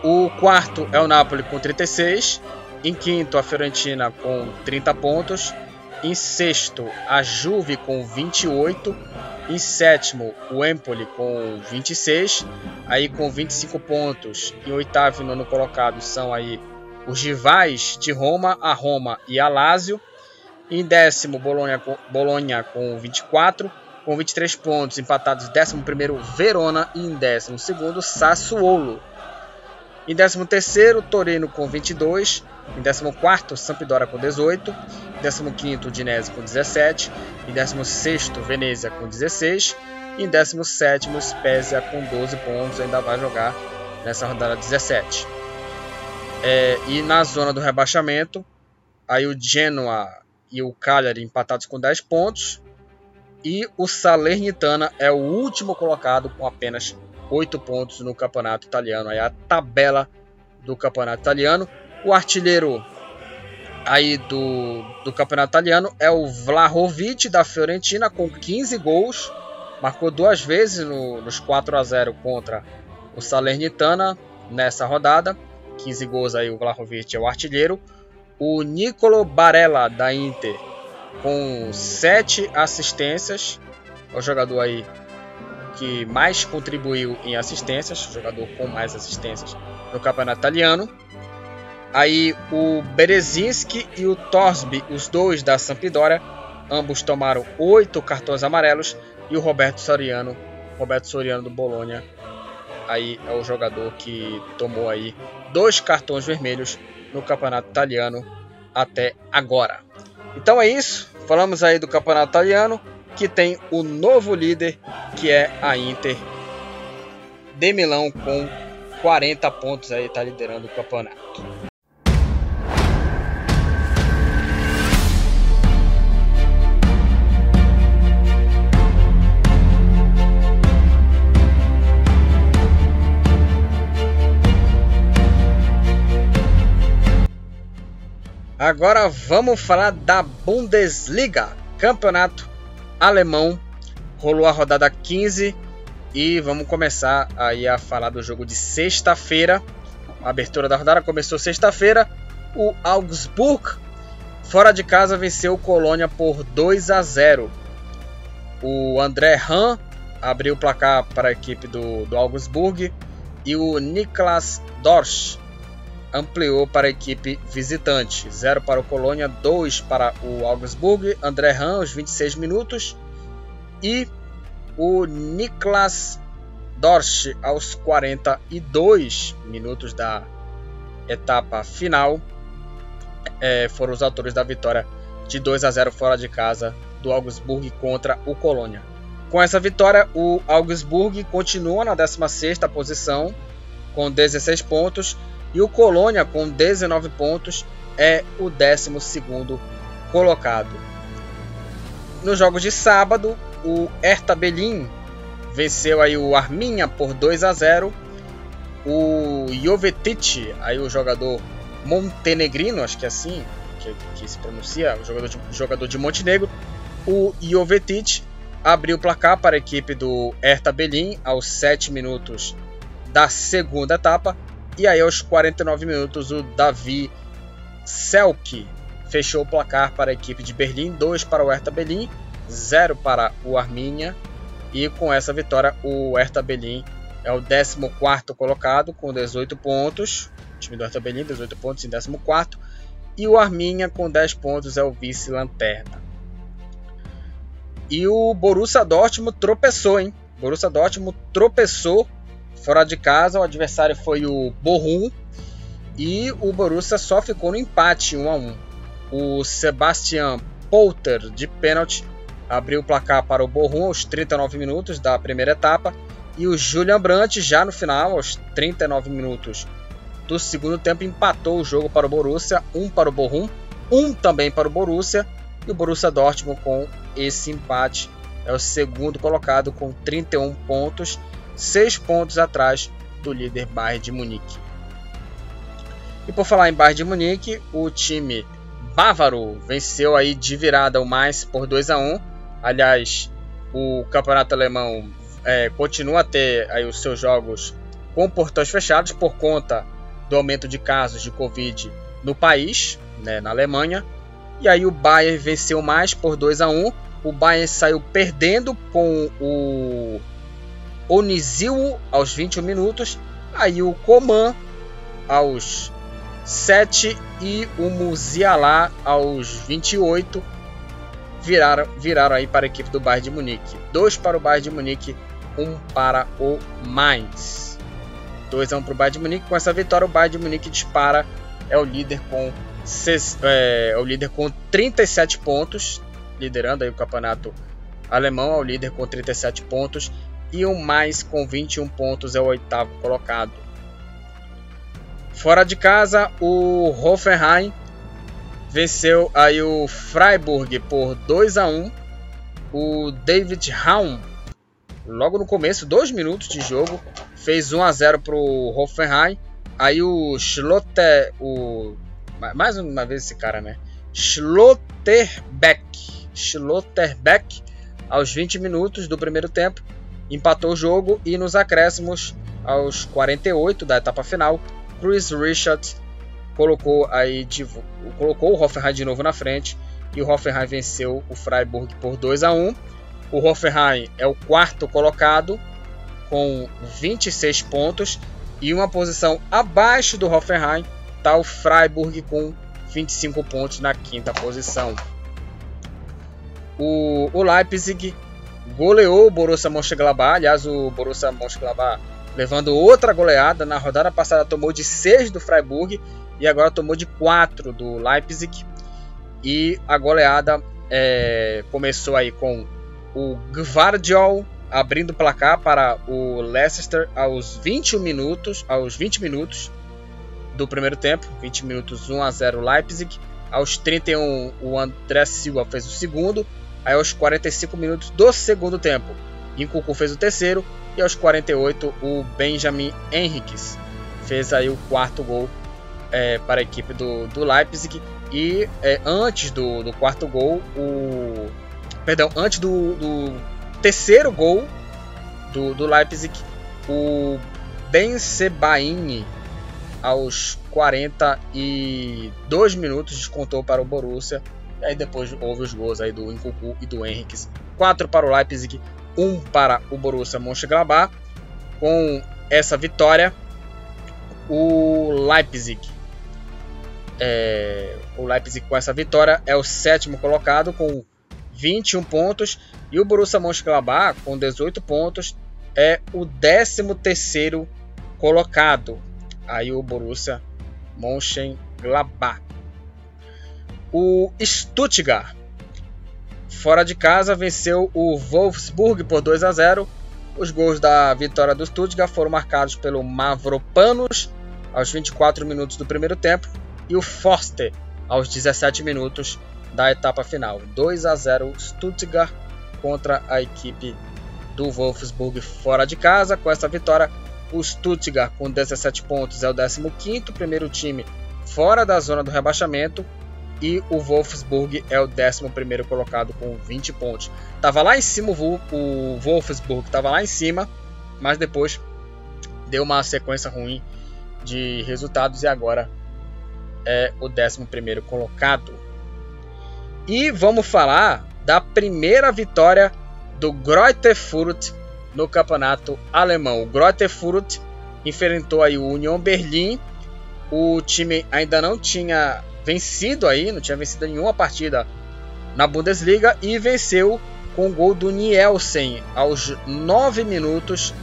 Speaker 1: O quarto é o Napoli com 36, em quinto a Fiorentina com 30 pontos, em sexto a Juve com 28, em sétimo o Empoli com 26, aí com 25 pontos, em oitavo e nono colocado são aí os rivais de Roma, a Roma e a Lazio. Em décimo, Bolonha, Bolonha com 24, com 23 pontos, empatados. Décimo primeiro, Verona. E em décimo segundo, Sassuolo. Em décimo terceiro, Torino com 22. Em décimo quarto, Sampdoria com 18. Em décimo quinto, Udinese com 17. Em décimo sexto, Venezia com 16. E em décimo sétimo, Spezia com 12 pontos. Ainda vai jogar nessa rodada 17. É, e na zona do rebaixamento, aí o Genoa e o Cagliari empatados com 10 pontos. E o Salernitana é o último colocado com apenas 8 pontos no campeonato italiano. Aí a tabela do campeonato italiano. O artilheiro aí do, do campeonato italiano é o Vlahovic da Fiorentina com 15 gols. Marcou duas vezes no, nos 4 a 0 contra o Salernitana nessa rodada. 15 gols aí o Vlahovic é o artilheiro. O Nicolo Barella da Inter com 7 assistências. É o jogador aí que mais contribuiu em assistências, jogador com mais assistências no campeonato italiano. Aí o Berezinski e o Torsby, os dois da Sampdoria, ambos tomaram oito cartões amarelos e o Roberto Soriano, Roberto Soriano do Bolonha, aí é o jogador que tomou aí dois cartões vermelhos no campeonato italiano até agora. Então é isso, falamos aí do campeonato italiano que tem o novo líder que é a Inter de Milão com 40 pontos aí está liderando o campeonato. Agora vamos falar da Bundesliga, campeonato alemão. Rolou a rodada 15 e vamos começar aí a falar do jogo de sexta-feira. A abertura da rodada começou sexta-feira. O Augsburg, fora de casa, venceu o Colônia por 2 a 0. O André Han abriu o placar para a equipe do, do Augsburg e o Niklas Dorsch ampliou para a equipe visitante. 0 para o Colônia, 2 para o Augsburg. André Han, aos 26 minutos. E o Niklas Dorsch, aos 42 minutos da etapa final, é, foram os autores da vitória de 2 a 0 fora de casa do Augsburg contra o Colônia. Com essa vitória, o Augsburg continua na 16ª posição com 16 pontos e o Colônia, com 19 pontos, é o 12 colocado. Nos jogos de sábado, o Hertha Berlin venceu aí o Arminha por 2 a 0. O Jovetic, aí o jogador montenegrino, acho que é assim que, que se pronuncia, o jogador de, jogador de Montenegro, o Jovetic abriu o placar para a equipe do Hertha Berlin aos 7 minutos da segunda etapa e aí, aos 49 minutos, o Davi Selke fechou o placar para a equipe de Berlim, 2 para o Hertha Berlim, 0 para o Arminia. E com essa vitória, o Hertha Berlim é o 14 colocado com 18 pontos. O time do Hertha Berlim, 18 pontos em 14. E o Arminia, com 10 pontos, é o vice-lanterna. E o Borussia Dortmund tropeçou, hein? Borussia Dortmund tropeçou Fora de casa, o adversário foi o Bochum e o Borussia só ficou no empate 1 a 1. O Sebastian Polter de pênalti abriu o placar para o Bochum aos 39 minutos da primeira etapa e o Julian Brandt já no final aos 39 minutos do segundo tempo empatou o jogo para o Borussia, um para o Bochum, um também para o Borussia e o Borussia Dortmund com esse empate é o segundo colocado com 31 pontos seis pontos atrás do líder Bayern de Munique. E por falar em Bayern de Munique, o time bávaro venceu aí de virada o mais por 2 a 1. Aliás, o campeonato alemão é, continua a ter aí os seus jogos com portões fechados por conta do aumento de casos de Covid no país, né, na Alemanha. E aí o Bayern venceu mais por 2 a 1. O Bayern saiu perdendo com o Onizil aos 21 minutos, aí o Coman aos 7 e o Musiala aos 28 viraram, viraram aí para a equipe do Bayern de Munique. Dois para o Bayern de Munique, um para o Mainz. 2 a 1 para o Bayern de Munique. Com essa vitória, o Bayern de Munique dispara, é o líder com é, é o líder com 37 pontos, liderando aí o campeonato alemão, é o líder com 37 pontos e o mais com 21 pontos é o oitavo colocado. Fora de casa, o Hoffenheim venceu aí o Freiburg por 2 a 1. O David Raum, logo no começo, dois minutos de jogo, fez 1 a 0 para o Hoffenheim. Aí o Schlotter, o mais uma vez esse cara, né? Schlotterbeck, Schlotterbeck, aos 20 minutos do primeiro tempo, empatou o jogo e nos acréscimos aos 48 da etapa final, Chris Richards colocou aí de, colocou o Hoffenheim de novo na frente e o Hoffenheim venceu o Freiburg por 2 a 1. O Hoffenheim é o quarto colocado com 26 pontos e uma posição abaixo do Hoffenheim está o Freiburg com 25 pontos na quinta posição. O, o Leipzig goleou o Borussia Mönchengladbach. Aliás, o Borussia Mönchengladbach levando outra goleada. Na rodada passada tomou de 6 do Freiburg e agora tomou de 4 do Leipzig. E a goleada é, começou aí com o Gvardiol abrindo o placar para o Leicester aos 21 minutos, aos 20 minutos do primeiro tempo, 20 minutos 1 a 0 Leipzig. Aos 31 o André Silva fez o segundo, Aí aos 45 minutos do segundo tempo, Incucu fez o terceiro e aos 48 o Benjamin Henriques fez aí o quarto gol é, para a equipe do, do Leipzig E é, antes do, do, quarto gol, o. Perdão, antes do, do terceiro gol do, do Leipzig, o Ben Sebaini, aos 42 minutos, descontou para o Borussia. Aí depois houve os gols aí do Nkunku e do Henrique. 4 para o Leipzig, 1 para o Borussia Mönchengladbach. Com essa vitória, o Leipzig é, o Leipzig com essa vitória é o sétimo colocado com 21 pontos e o Borussia Mönchengladbach com 18 pontos é o 13 terceiro colocado. Aí o Borussia Mönchengladbach. O Stuttgart fora de casa venceu o Wolfsburg por 2 a 0. Os gols da vitória do Stuttgart foram marcados pelo Mavropanos aos 24 minutos do primeiro tempo e o Forster aos 17 minutos da etapa final. 2 a 0 Stuttgart contra a equipe do Wolfsburg fora de casa. Com essa vitória, o Stuttgart com 17 pontos é o 15º, primeiro time fora da zona do rebaixamento. E o Wolfsburg é o 11º colocado com 20 pontos. Tava lá em cima o Wolfsburg, tava lá em cima, mas depois deu uma sequência ruim de resultados e agora é o 11 colocado. E vamos falar da primeira vitória do Greuther Fürth no campeonato alemão. O Greuther Fürth enfrentou aí o Union Berlin. O time ainda não tinha vencido aí, não tinha vencido nenhuma partida na Bundesliga e venceu com o gol do Nielsen aos 9 minutos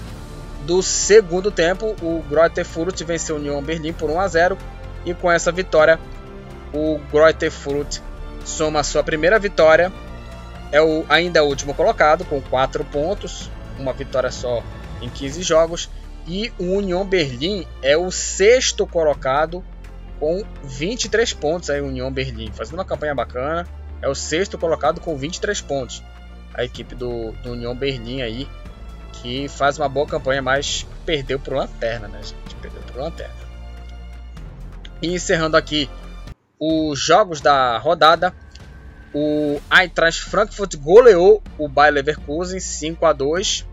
Speaker 1: do segundo tempo. O Greuther Fürth venceu o Union Berlin por 1 a 0 e com essa vitória, o Greuther Fürth soma sua primeira vitória. É o, ainda o último colocado, com 4 pontos, uma vitória só em 15 jogos. E o Union Berlim é o sexto colocado, com 23 pontos. Aí, o Union Berlim fazendo uma campanha bacana. É o sexto colocado com 23 pontos. A equipe do, do Union Berlim aí, que faz uma boa campanha, mas perdeu para o Lanterna, né, gente? Perdeu para o Lanterna. E encerrando aqui os jogos da rodada, o Eintracht Frankfurt goleou o Bayer Leverkusen 5 a 2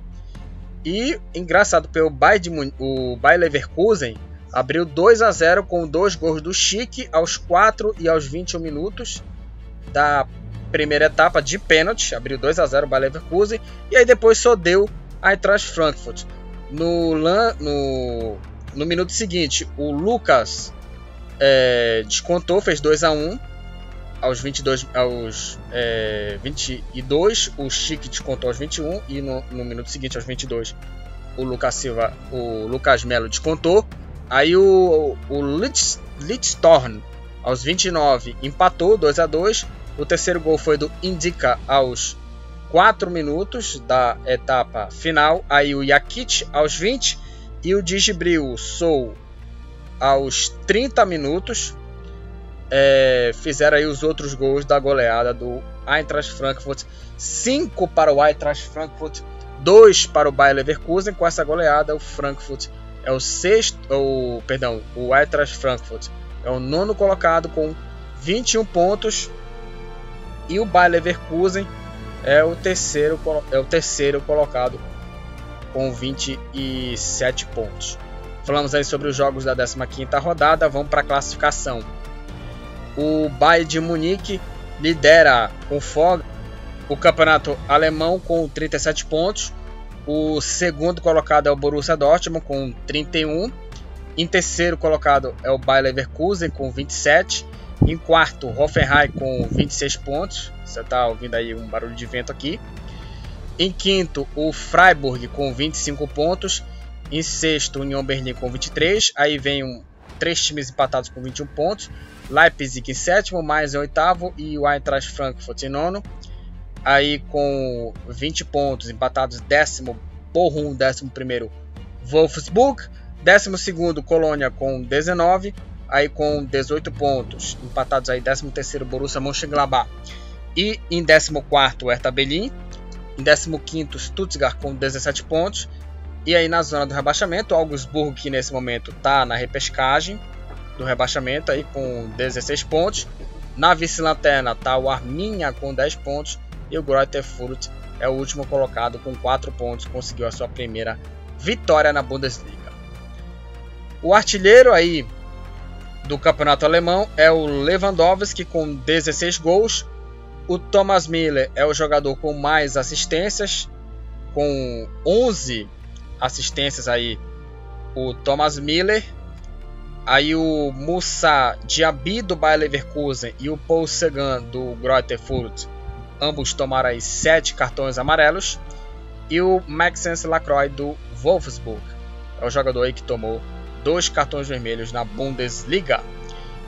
Speaker 1: e engraçado pelo Bayer, o Bayer Leverkusen abriu 2 a 0 com dois gols do Chique aos 4 e aos 21 minutos da primeira etapa de pênalti, abriu 2 a 0 o Bayer Leverkusen e aí depois só deu Eintracht Frankfurt. No, no, no minuto seguinte, o Lucas é, descontou, fez 2 a 1 aos 22 aos é, 22, o Chique descontou aos 21 e no, no minuto seguinte aos 22 o Lucas Silva, o Lucas Melo descontou. Aí o, o Lichtorn aos 29 empatou 2 a 2. O terceiro gol foi do Indica aos 4 minutos da etapa final. Aí o Yakit aos 20 e o Digibril Sou aos 30 minutos, é, fizeram aí os outros gols da goleada do Eintracht Frankfurt. 5 para o Eintracht Frankfurt, 2 para o Bayer Leverkusen. Com essa goleada, o Frankfurt é o sexto, o, perdão, o Eintracht Frankfurt é o nono colocado com 21 pontos e o Bayer Leverkusen é o terceiro, é o terceiro colocado com 27 pontos. Falamos aí sobre os jogos da 15ª rodada, vamos para a classificação. O Bayern de Munique lidera com folga o campeonato alemão com 37 pontos. O segundo colocado é o Borussia Dortmund com 31. Em terceiro colocado é o Bayer Leverkusen com 27. Em quarto, Hoffenheim com 26 pontos. Você está ouvindo aí um barulho de vento aqui. Em quinto, o Freiburg com 25 pontos. Em sexto, União Berlim com 23. Aí vem um, três times empatados com 21 pontos. Leipzig em sétimo, mais em oitavo. E o Eintracht Frankfurt em nono. Aí com 20 pontos, empatados décimo, Bochum, décimo primeiro, Wolfsburg. Décimo segundo, Colônia com 19. Aí com 18 pontos, empatados aí décimo terceiro, Borussia Mönchengladbach. E em décimo quarto, Hertha. Em décimo quinto, Stuttgart com 17 pontos. E aí na zona do rebaixamento, o Augsburg que nesse momento está na repescagem do rebaixamento aí com 16 pontos. Na vice-lanterna está o Arminha com 10 pontos e o Greuther Fürth é o último colocado com 4 pontos, conseguiu a sua primeira vitória na Bundesliga. O artilheiro aí do campeonato alemão é o Lewandowski com 16 gols. O Thomas Miller é o jogador com mais assistências, com 11 assistências aí. O Thomas Miller, aí o Moussa Diaby do Bayer Leverkusen e o Paul Sagan do Greuther Fürth, ambos tomaram aí 7 cartões amarelos. E o Maxence Lacroix do Wolfsburg é o jogador aí que tomou dois cartões vermelhos na Bundesliga.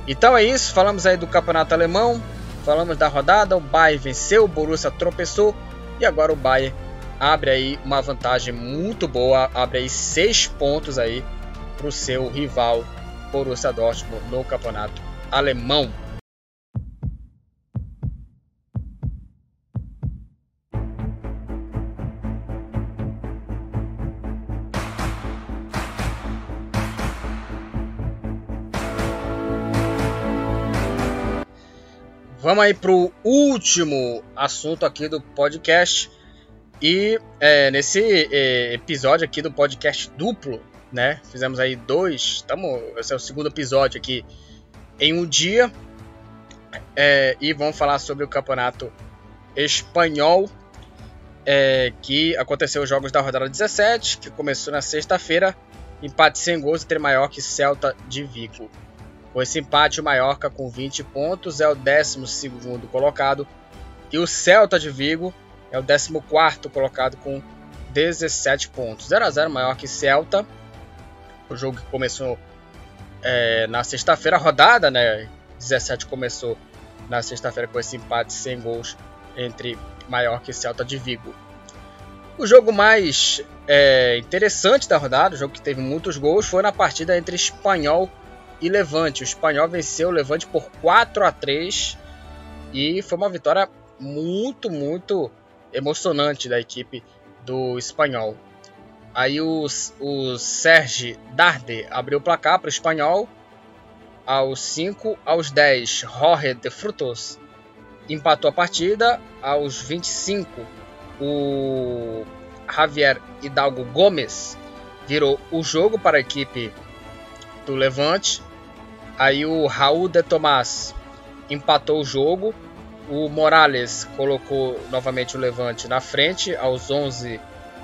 Speaker 1: Então é isso, falamos aí do campeonato alemão, falamos da rodada, o Bayern venceu, o Borussia tropeçou e agora o Bayern abre aí uma vantagem muito boa, abre aí seis pontos aí para o seu rival Borussia Dortmund no campeonato alemão. Vamos aí para o último assunto aqui do podcast. E é, nesse é, episódio aqui do podcast duplo, né? Fizemos aí dois. Tamo, esse é o segundo episódio aqui em um dia. É, e vamos falar sobre o campeonato espanhol. É, que aconteceu os jogos da rodada 17, que começou na sexta-feira. Empate sem gols entre Mallorca e Celta de Vigo. Com esse empate, o Mallorca com 20 pontos é o 12 colocado e o Celta de Vigo é o 14 colocado com 17 pontos. 0 a 0 Mallorca e Celta. O jogo que começou é, na sexta-feira, rodada, né? 17 começou na sexta-feira com esse empate sem gols entre Mallorca e Celta de Vigo. O jogo mais é, interessante da rodada, o jogo que teve muitos gols, foi na partida entre Espanhol e Levante. O espanhol venceu o Levante por 4 a 3 e foi uma vitória muito, muito emocionante da equipe do espanhol. Aí o, o Sergi Darde abriu o placar para o espanhol. Aos 5 aos 10, Jorge de Frutos empatou a partida. Aos 25, o Javier Hidalgo Gomes virou o jogo para a equipe do Levante. Aí o Raul de Tomás empatou o jogo. O Morales colocou novamente o Levante na frente aos 11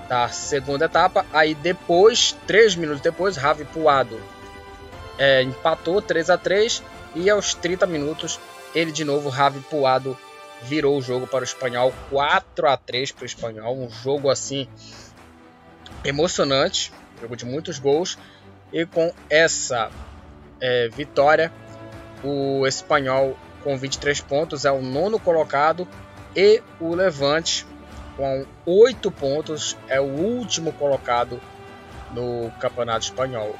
Speaker 1: da segunda etapa. Aí depois, 3 minutos depois, Ravi Puado é, empatou 3 a 3 e aos 30 minutos ele de novo, Ravi Puado, virou o jogo para o espanhol 4 a 3 para o espanhol. Um jogo assim emocionante, jogo de muitos gols. E com essa é, vitória. O espanhol com 23 pontos é o nono colocado e o Levante com 8 pontos é o último colocado no Campeonato Espanhol.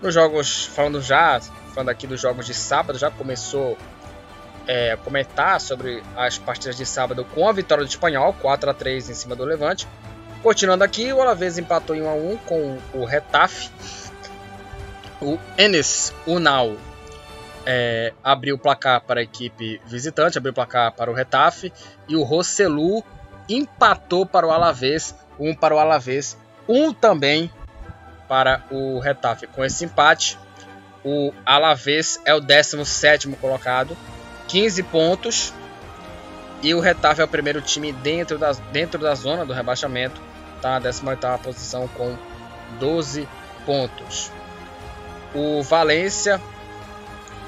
Speaker 1: Nos jogos, falando já, falando aqui dos jogos de sábado, já começou é, comentar sobre as partidas de sábado com a vitória do Espanhol, 4 a 3 em cima do Levante. Continuando aqui, o Alavés empatou em 1 a 1 com o Retafe o Enes Unal é, abriu o placar para a equipe visitante, abriu o placar para o Retafe e o Rosselu empatou para o Alavés, um para o Alavés, um também para o Retafe. Com esse empate, o Alavés é o 17 colocado, 15 pontos, e o Retafe é o primeiro time dentro da, dentro da zona do rebaixamento, está na 18 posição com 12 pontos. O Valência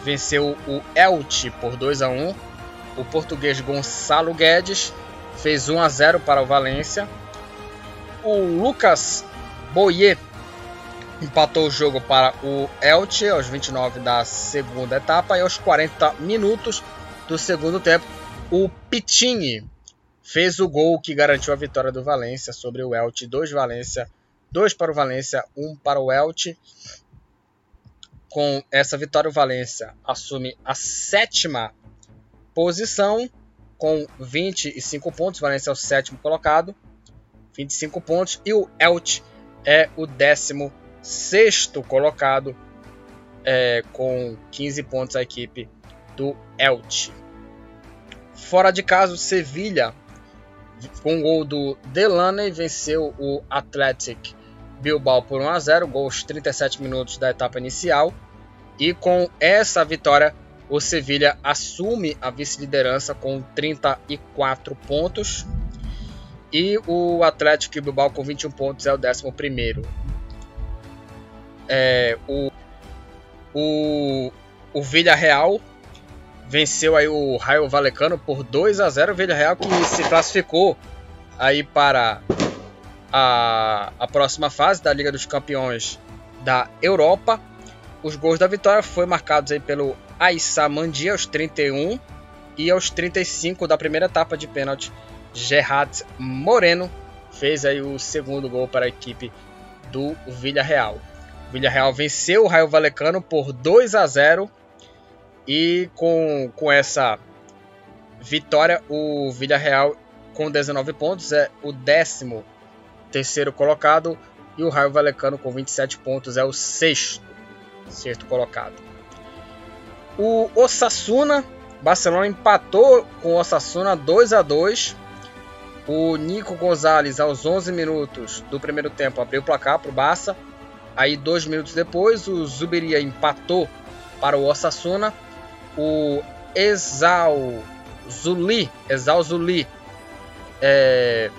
Speaker 1: venceu o Elche por 2 a 1. O português Gonçalo Guedes fez 1 a 0 para o Valência. O Lucas Boyer empatou o jogo para o Elche aos 29 da segunda etapa e aos 40 minutos do segundo tempo o Pitini fez o gol que garantiu a vitória do Valência sobre o Elche. Dois Valência, dois para o Valência, um para o Elche. Com essa vitória, o Valência assume a sétima posição com 25 pontos. O Valência é o sétimo colocado, 25 pontos. E o Elche é o décimo sexto colocado, é, com 15 pontos a equipe do Elche. Fora de casa, o Sevilha, com o gol do Delaney, venceu o Athletic Bilbao por 1 a 0, gols 37 minutos da etapa inicial. E com essa vitória, o Sevilha assume a vice-liderança com 34 pontos. E o Atlético Bilbao com 21 pontos é o 11 primeiro. É, o, o, o Villarreal venceu aí o Raio Valecano por 2 a 0 o Villarreal que se classificou aí para a, a próxima fase da Liga dos Campeões da Europa. Os gols da vitória foram marcados aí pelo Aissa Mandi aos 31 e aos 35 da primeira etapa de pênalti. Gerard Moreno fez aí o segundo gol para a equipe do Villarreal. O Villarreal venceu o Raio Valecano por 2 a 0 e com, com essa vitória o Villarreal com 19 pontos é o décimo terceiro colocado e o Raio Valecano com 27 pontos é o sexto, sexto colocado. O Osasuna, Barcelona empatou com o Osasuna 2 a 2. O Nico Gonzalez aos 11 minutos do primeiro tempo abriu o placar para o Barça. Aí dois minutos depois o Zubiria empatou para o Osasuna. O Exal Zuli, Exal Zuli é,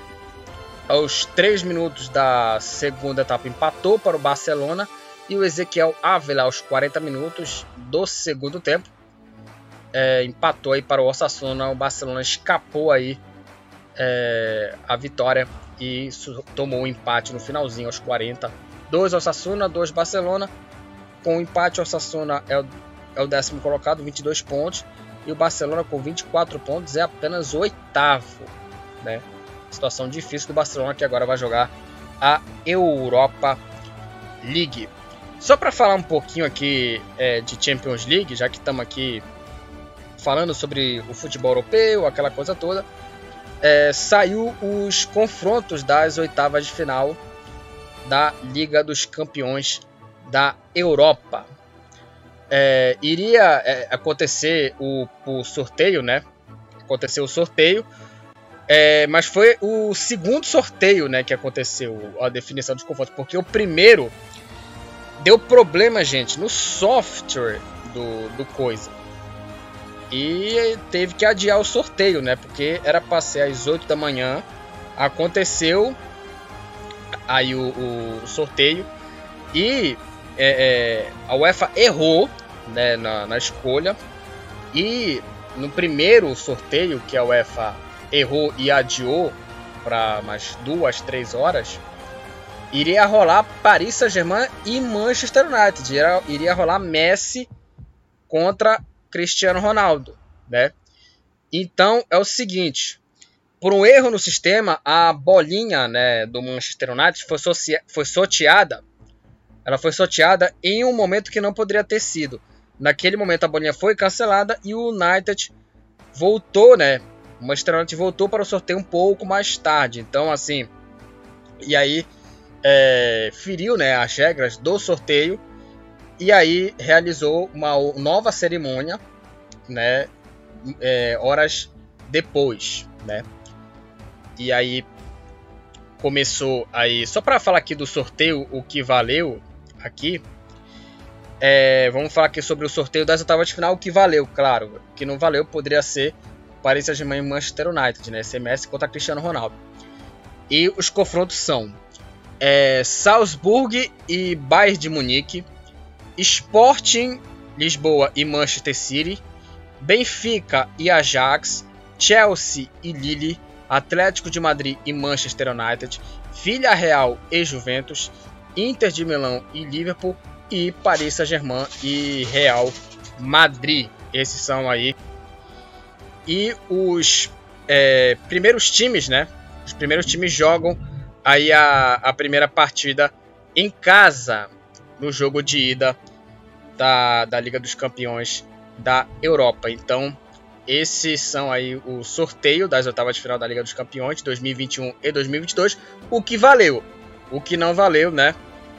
Speaker 1: aos 3 minutos da segunda etapa empatou para o Barcelona e o Ezequiel Ávila aos 40 minutos do segundo tempo é, empatou aí para o Osasuna, o Barcelona escapou aí é, a vitória e tomou um empate no finalzinho aos 40. 2 Osasuna, 2 Barcelona. Com o empate, o Osasuna é o, é o décimo colocado, 22 pontos. E o Barcelona com 24 pontos é apenas oitavo. Né? Situação difícil do Barcelona que agora vai jogar a Europa League. Só para falar um pouquinho aqui é, de Champions League, já que estamos aqui falando sobre o futebol europeu, aquela coisa toda, é, saiu os confrontos das oitavas de final da Liga dos Campeões da Europa. É, iria é, acontecer o, o sorteio, né? Aconteceu o sorteio é, mas foi o segundo sorteio né, que aconteceu, a definição dos confrontos, porque o primeiro deu problema, gente, no software do, do coisa. E teve que adiar o sorteio, né? Porque era para ser às 8 da manhã. Aconteceu aí o, o sorteio. E é, é, a UEFA errou né, na, na escolha. E no primeiro sorteio que a UEFA errou e adiou para mais duas, três horas, iria rolar Paris Saint-Germain e Manchester United. Iria, iria rolar Messi contra Cristiano Ronaldo, né? Então é o seguinte, por um erro no sistema, a bolinha né, do Manchester United foi, foi sorteada. Ela foi sorteada em um momento que não poderia ter sido. Naquele momento a bolinha foi cancelada e o United voltou, né, o Manchester United voltou para o sorteio um pouco mais tarde. Então, assim. E aí. É, feriu né, as regras do sorteio. E aí realizou uma nova cerimônia. Né, é, horas depois. Né? E aí. Começou aí. Só para falar aqui do sorteio, o que valeu aqui. É, vamos falar aqui sobre o sorteio das oitavas de final, o que valeu, claro. O que não valeu poderia ser Paris Saint-Germain e Manchester United, né? SMS contra Cristiano Ronaldo. E os confrontos são é, Salzburg e Bayern de Munique, Sporting Lisboa e Manchester City, Benfica e Ajax, Chelsea e Lille, Atlético de Madrid e Manchester United, Villarreal e Juventus, Inter de Milão e Liverpool e Paris Saint-Germain e Real Madrid. Esses são aí e os é, primeiros times, né? Os primeiros times jogam aí a, a primeira partida em casa no jogo de ida da, da Liga dos Campeões da Europa. Então, esses são aí o sorteio das oitavas de final da Liga dos Campeões 2021 e 2022. O que valeu, o que não valeu, né?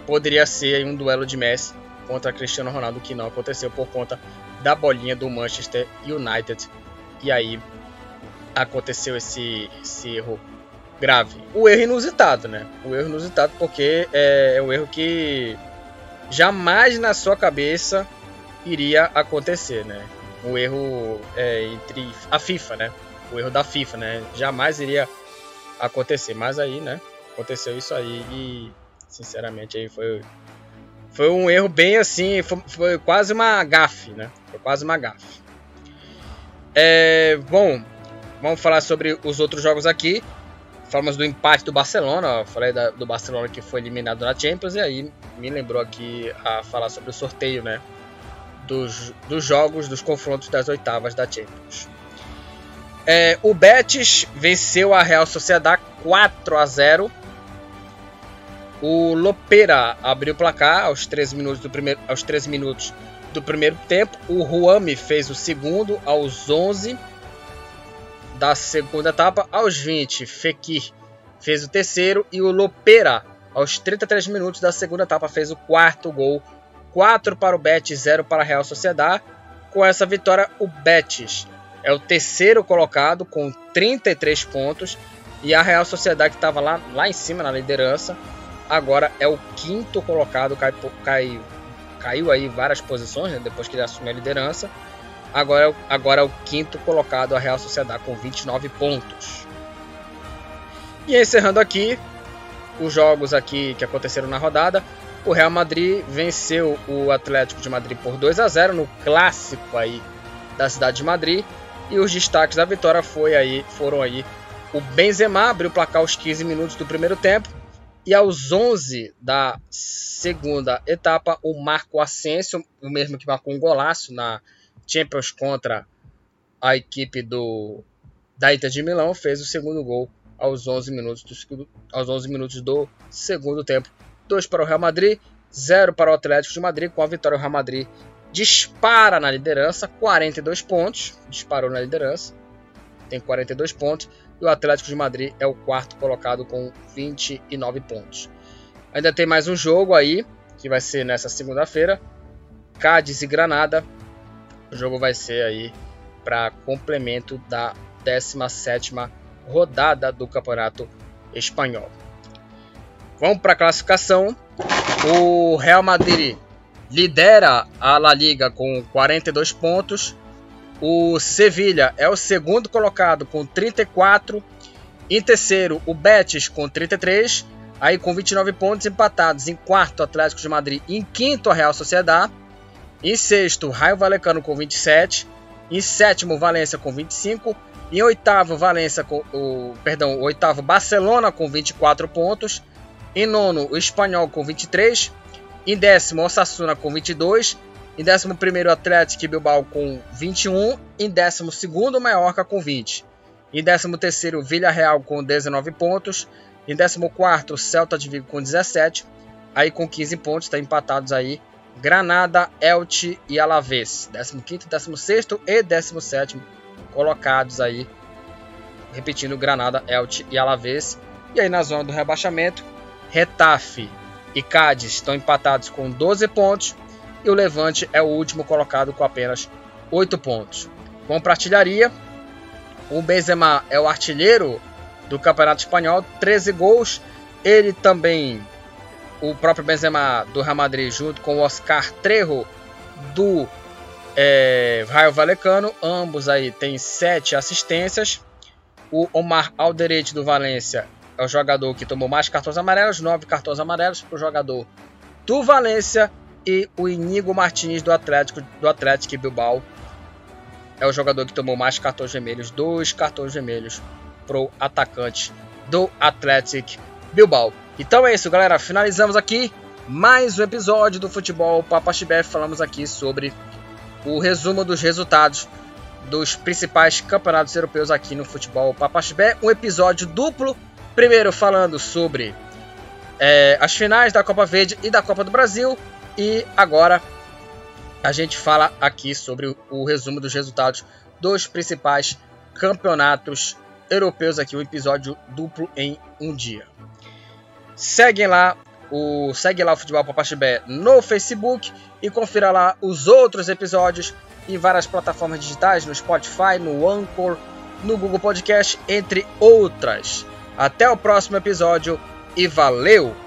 Speaker 1: Poderia ser um duelo de Messi contra Cristiano Ronaldo, que não aconteceu por conta da bolinha do Manchester United. E aí aconteceu esse, esse erro grave. O erro inusitado, né? O erro inusitado porque é, é um erro que jamais na sua cabeça iria acontecer, né? O erro é, entre a FIFA, né? O erro da FIFA, né? Jamais iria acontecer, mas aí, né? Aconteceu isso aí e sinceramente aí foi foi um erro bem assim, foi, foi quase uma gafe, né? Foi quase uma gafe. É, bom, vamos falar sobre os outros jogos aqui. Falamos do empate do Barcelona, falei da, do Barcelona que foi eliminado na Champions e aí me lembrou aqui a falar sobre o sorteio, né? Dos, dos jogos, dos confrontos das oitavas da Champions. É, o Betis venceu a Real Sociedad 4 a 0 o Lopera abriu o placar aos 13 minutos do primeiro, aos 13 minutos do primeiro tempo. O Ruame fez o segundo aos 11 da segunda etapa. Aos 20, Fekir fez o terceiro e o Lopera aos 33 minutos da segunda etapa fez o quarto gol. 4 para o Betis, 0 para a Real Sociedad. Com essa vitória, o Betis é o terceiro colocado com 33 pontos e a Real Sociedade que estava lá, lá em cima na liderança agora é o quinto colocado, cai, cai, caiu aí várias posições né, depois que ele assumiu a liderança. Agora, é agora é o quinto colocado, a Real Sociedade, com 29 pontos. E encerrando aqui, os jogos aqui que aconteceram na rodada, o Real Madrid venceu o Atlético de Madrid por 2 a 0 no clássico aí da cidade de Madrid. E os destaques da vitória foi aí, foram aí o Benzema abriu o placar aos 15 minutos do primeiro tempo e aos 11 da segunda etapa, o Marco Asensio, o mesmo que marcou um golaço na Champions contra a equipe do da Inter de Milão, fez o segundo gol aos 11 minutos do, aos 11 minutos do segundo tempo. 2 para o Real Madrid, 0 para o Atlético de Madrid. Com a vitória, o Real Madrid dispara na liderança, 42 pontos. Disparou na liderança, tem 42 pontos e o Atlético de Madrid é o quarto colocado com 29 pontos. Ainda tem mais um jogo aí, que vai ser nessa segunda-feira, Cádiz e Granada. O jogo vai ser aí para complemento da 17ª rodada do Campeonato Espanhol. Vamos para a classificação. O Real Madrid lidera a La Liga com 42 pontos. O Sevilha é o segundo colocado com 34. Em terceiro, o Betis com 33. Aí com 29 pontos empatados. Em quarto, Atlético de Madrid. Em quinto, a Real Sociedade. Em sexto, Raio Valecano com 27. Em sétimo, Valência com 25. Em oitavo, Valência com o perdão, oitavo Barcelona com 24 pontos. Em nono, o Espanhol com 23. Em décimo, Osasuna com 22. Em 11 Atlético Bilbao com 21. Em 12 Mallorca com 20. Em 13 Villarreal com 19 pontos. Em 14 Celta de Vigo com 17. Aí com 15 pontos, está empatados aí Granada, Elche e Alavés. 15 16 e 17 colocados aí. Repetindo, Granada, Elche e Alavés. E aí na zona do rebaixamento, Retafe e Cádiz estão empatados com 12 pontos e o Levante é o último colocado com apenas 8 pontos. Com artilharia, o Benzema é o artilheiro do Campeonato Espanhol, 13 gols. Ele também, o próprio Benzema do Real Madrid, junto com o Oscar Trejo do é, Raio Valecano, ambos aí têm 7 assistências. O Omar Alderete do Valência é o jogador que tomou mais cartões amarelos, 9 cartões amarelos para o jogador do Valência e o Inigo Martins do Atlético do Atlético Bilbao é o jogador que tomou mais cartões vermelhos, dois cartões vermelhos pro atacante do Atlético Bilbao. Então é isso, galera. Finalizamos aqui mais um episódio do Futebol Papaxibé. Falamos aqui sobre o resumo dos resultados dos principais campeonatos europeus aqui no Futebol Papaxibé. Um episódio duplo. Primeiro falando sobre é, as finais da Copa Verde e da Copa do Brasil. E agora a gente fala aqui sobre o, resumo dos resultados dos principais campeonatos europeus aqui, o um episódio duplo em um dia. Seguem lá o segue lá o Futebol Papaxibé no Facebook e confira lá os outros episódios em várias plataformas digitais, no Spotify, no Anchor, no Google Podcast, entre outras. Até o próximo episódio e valeu!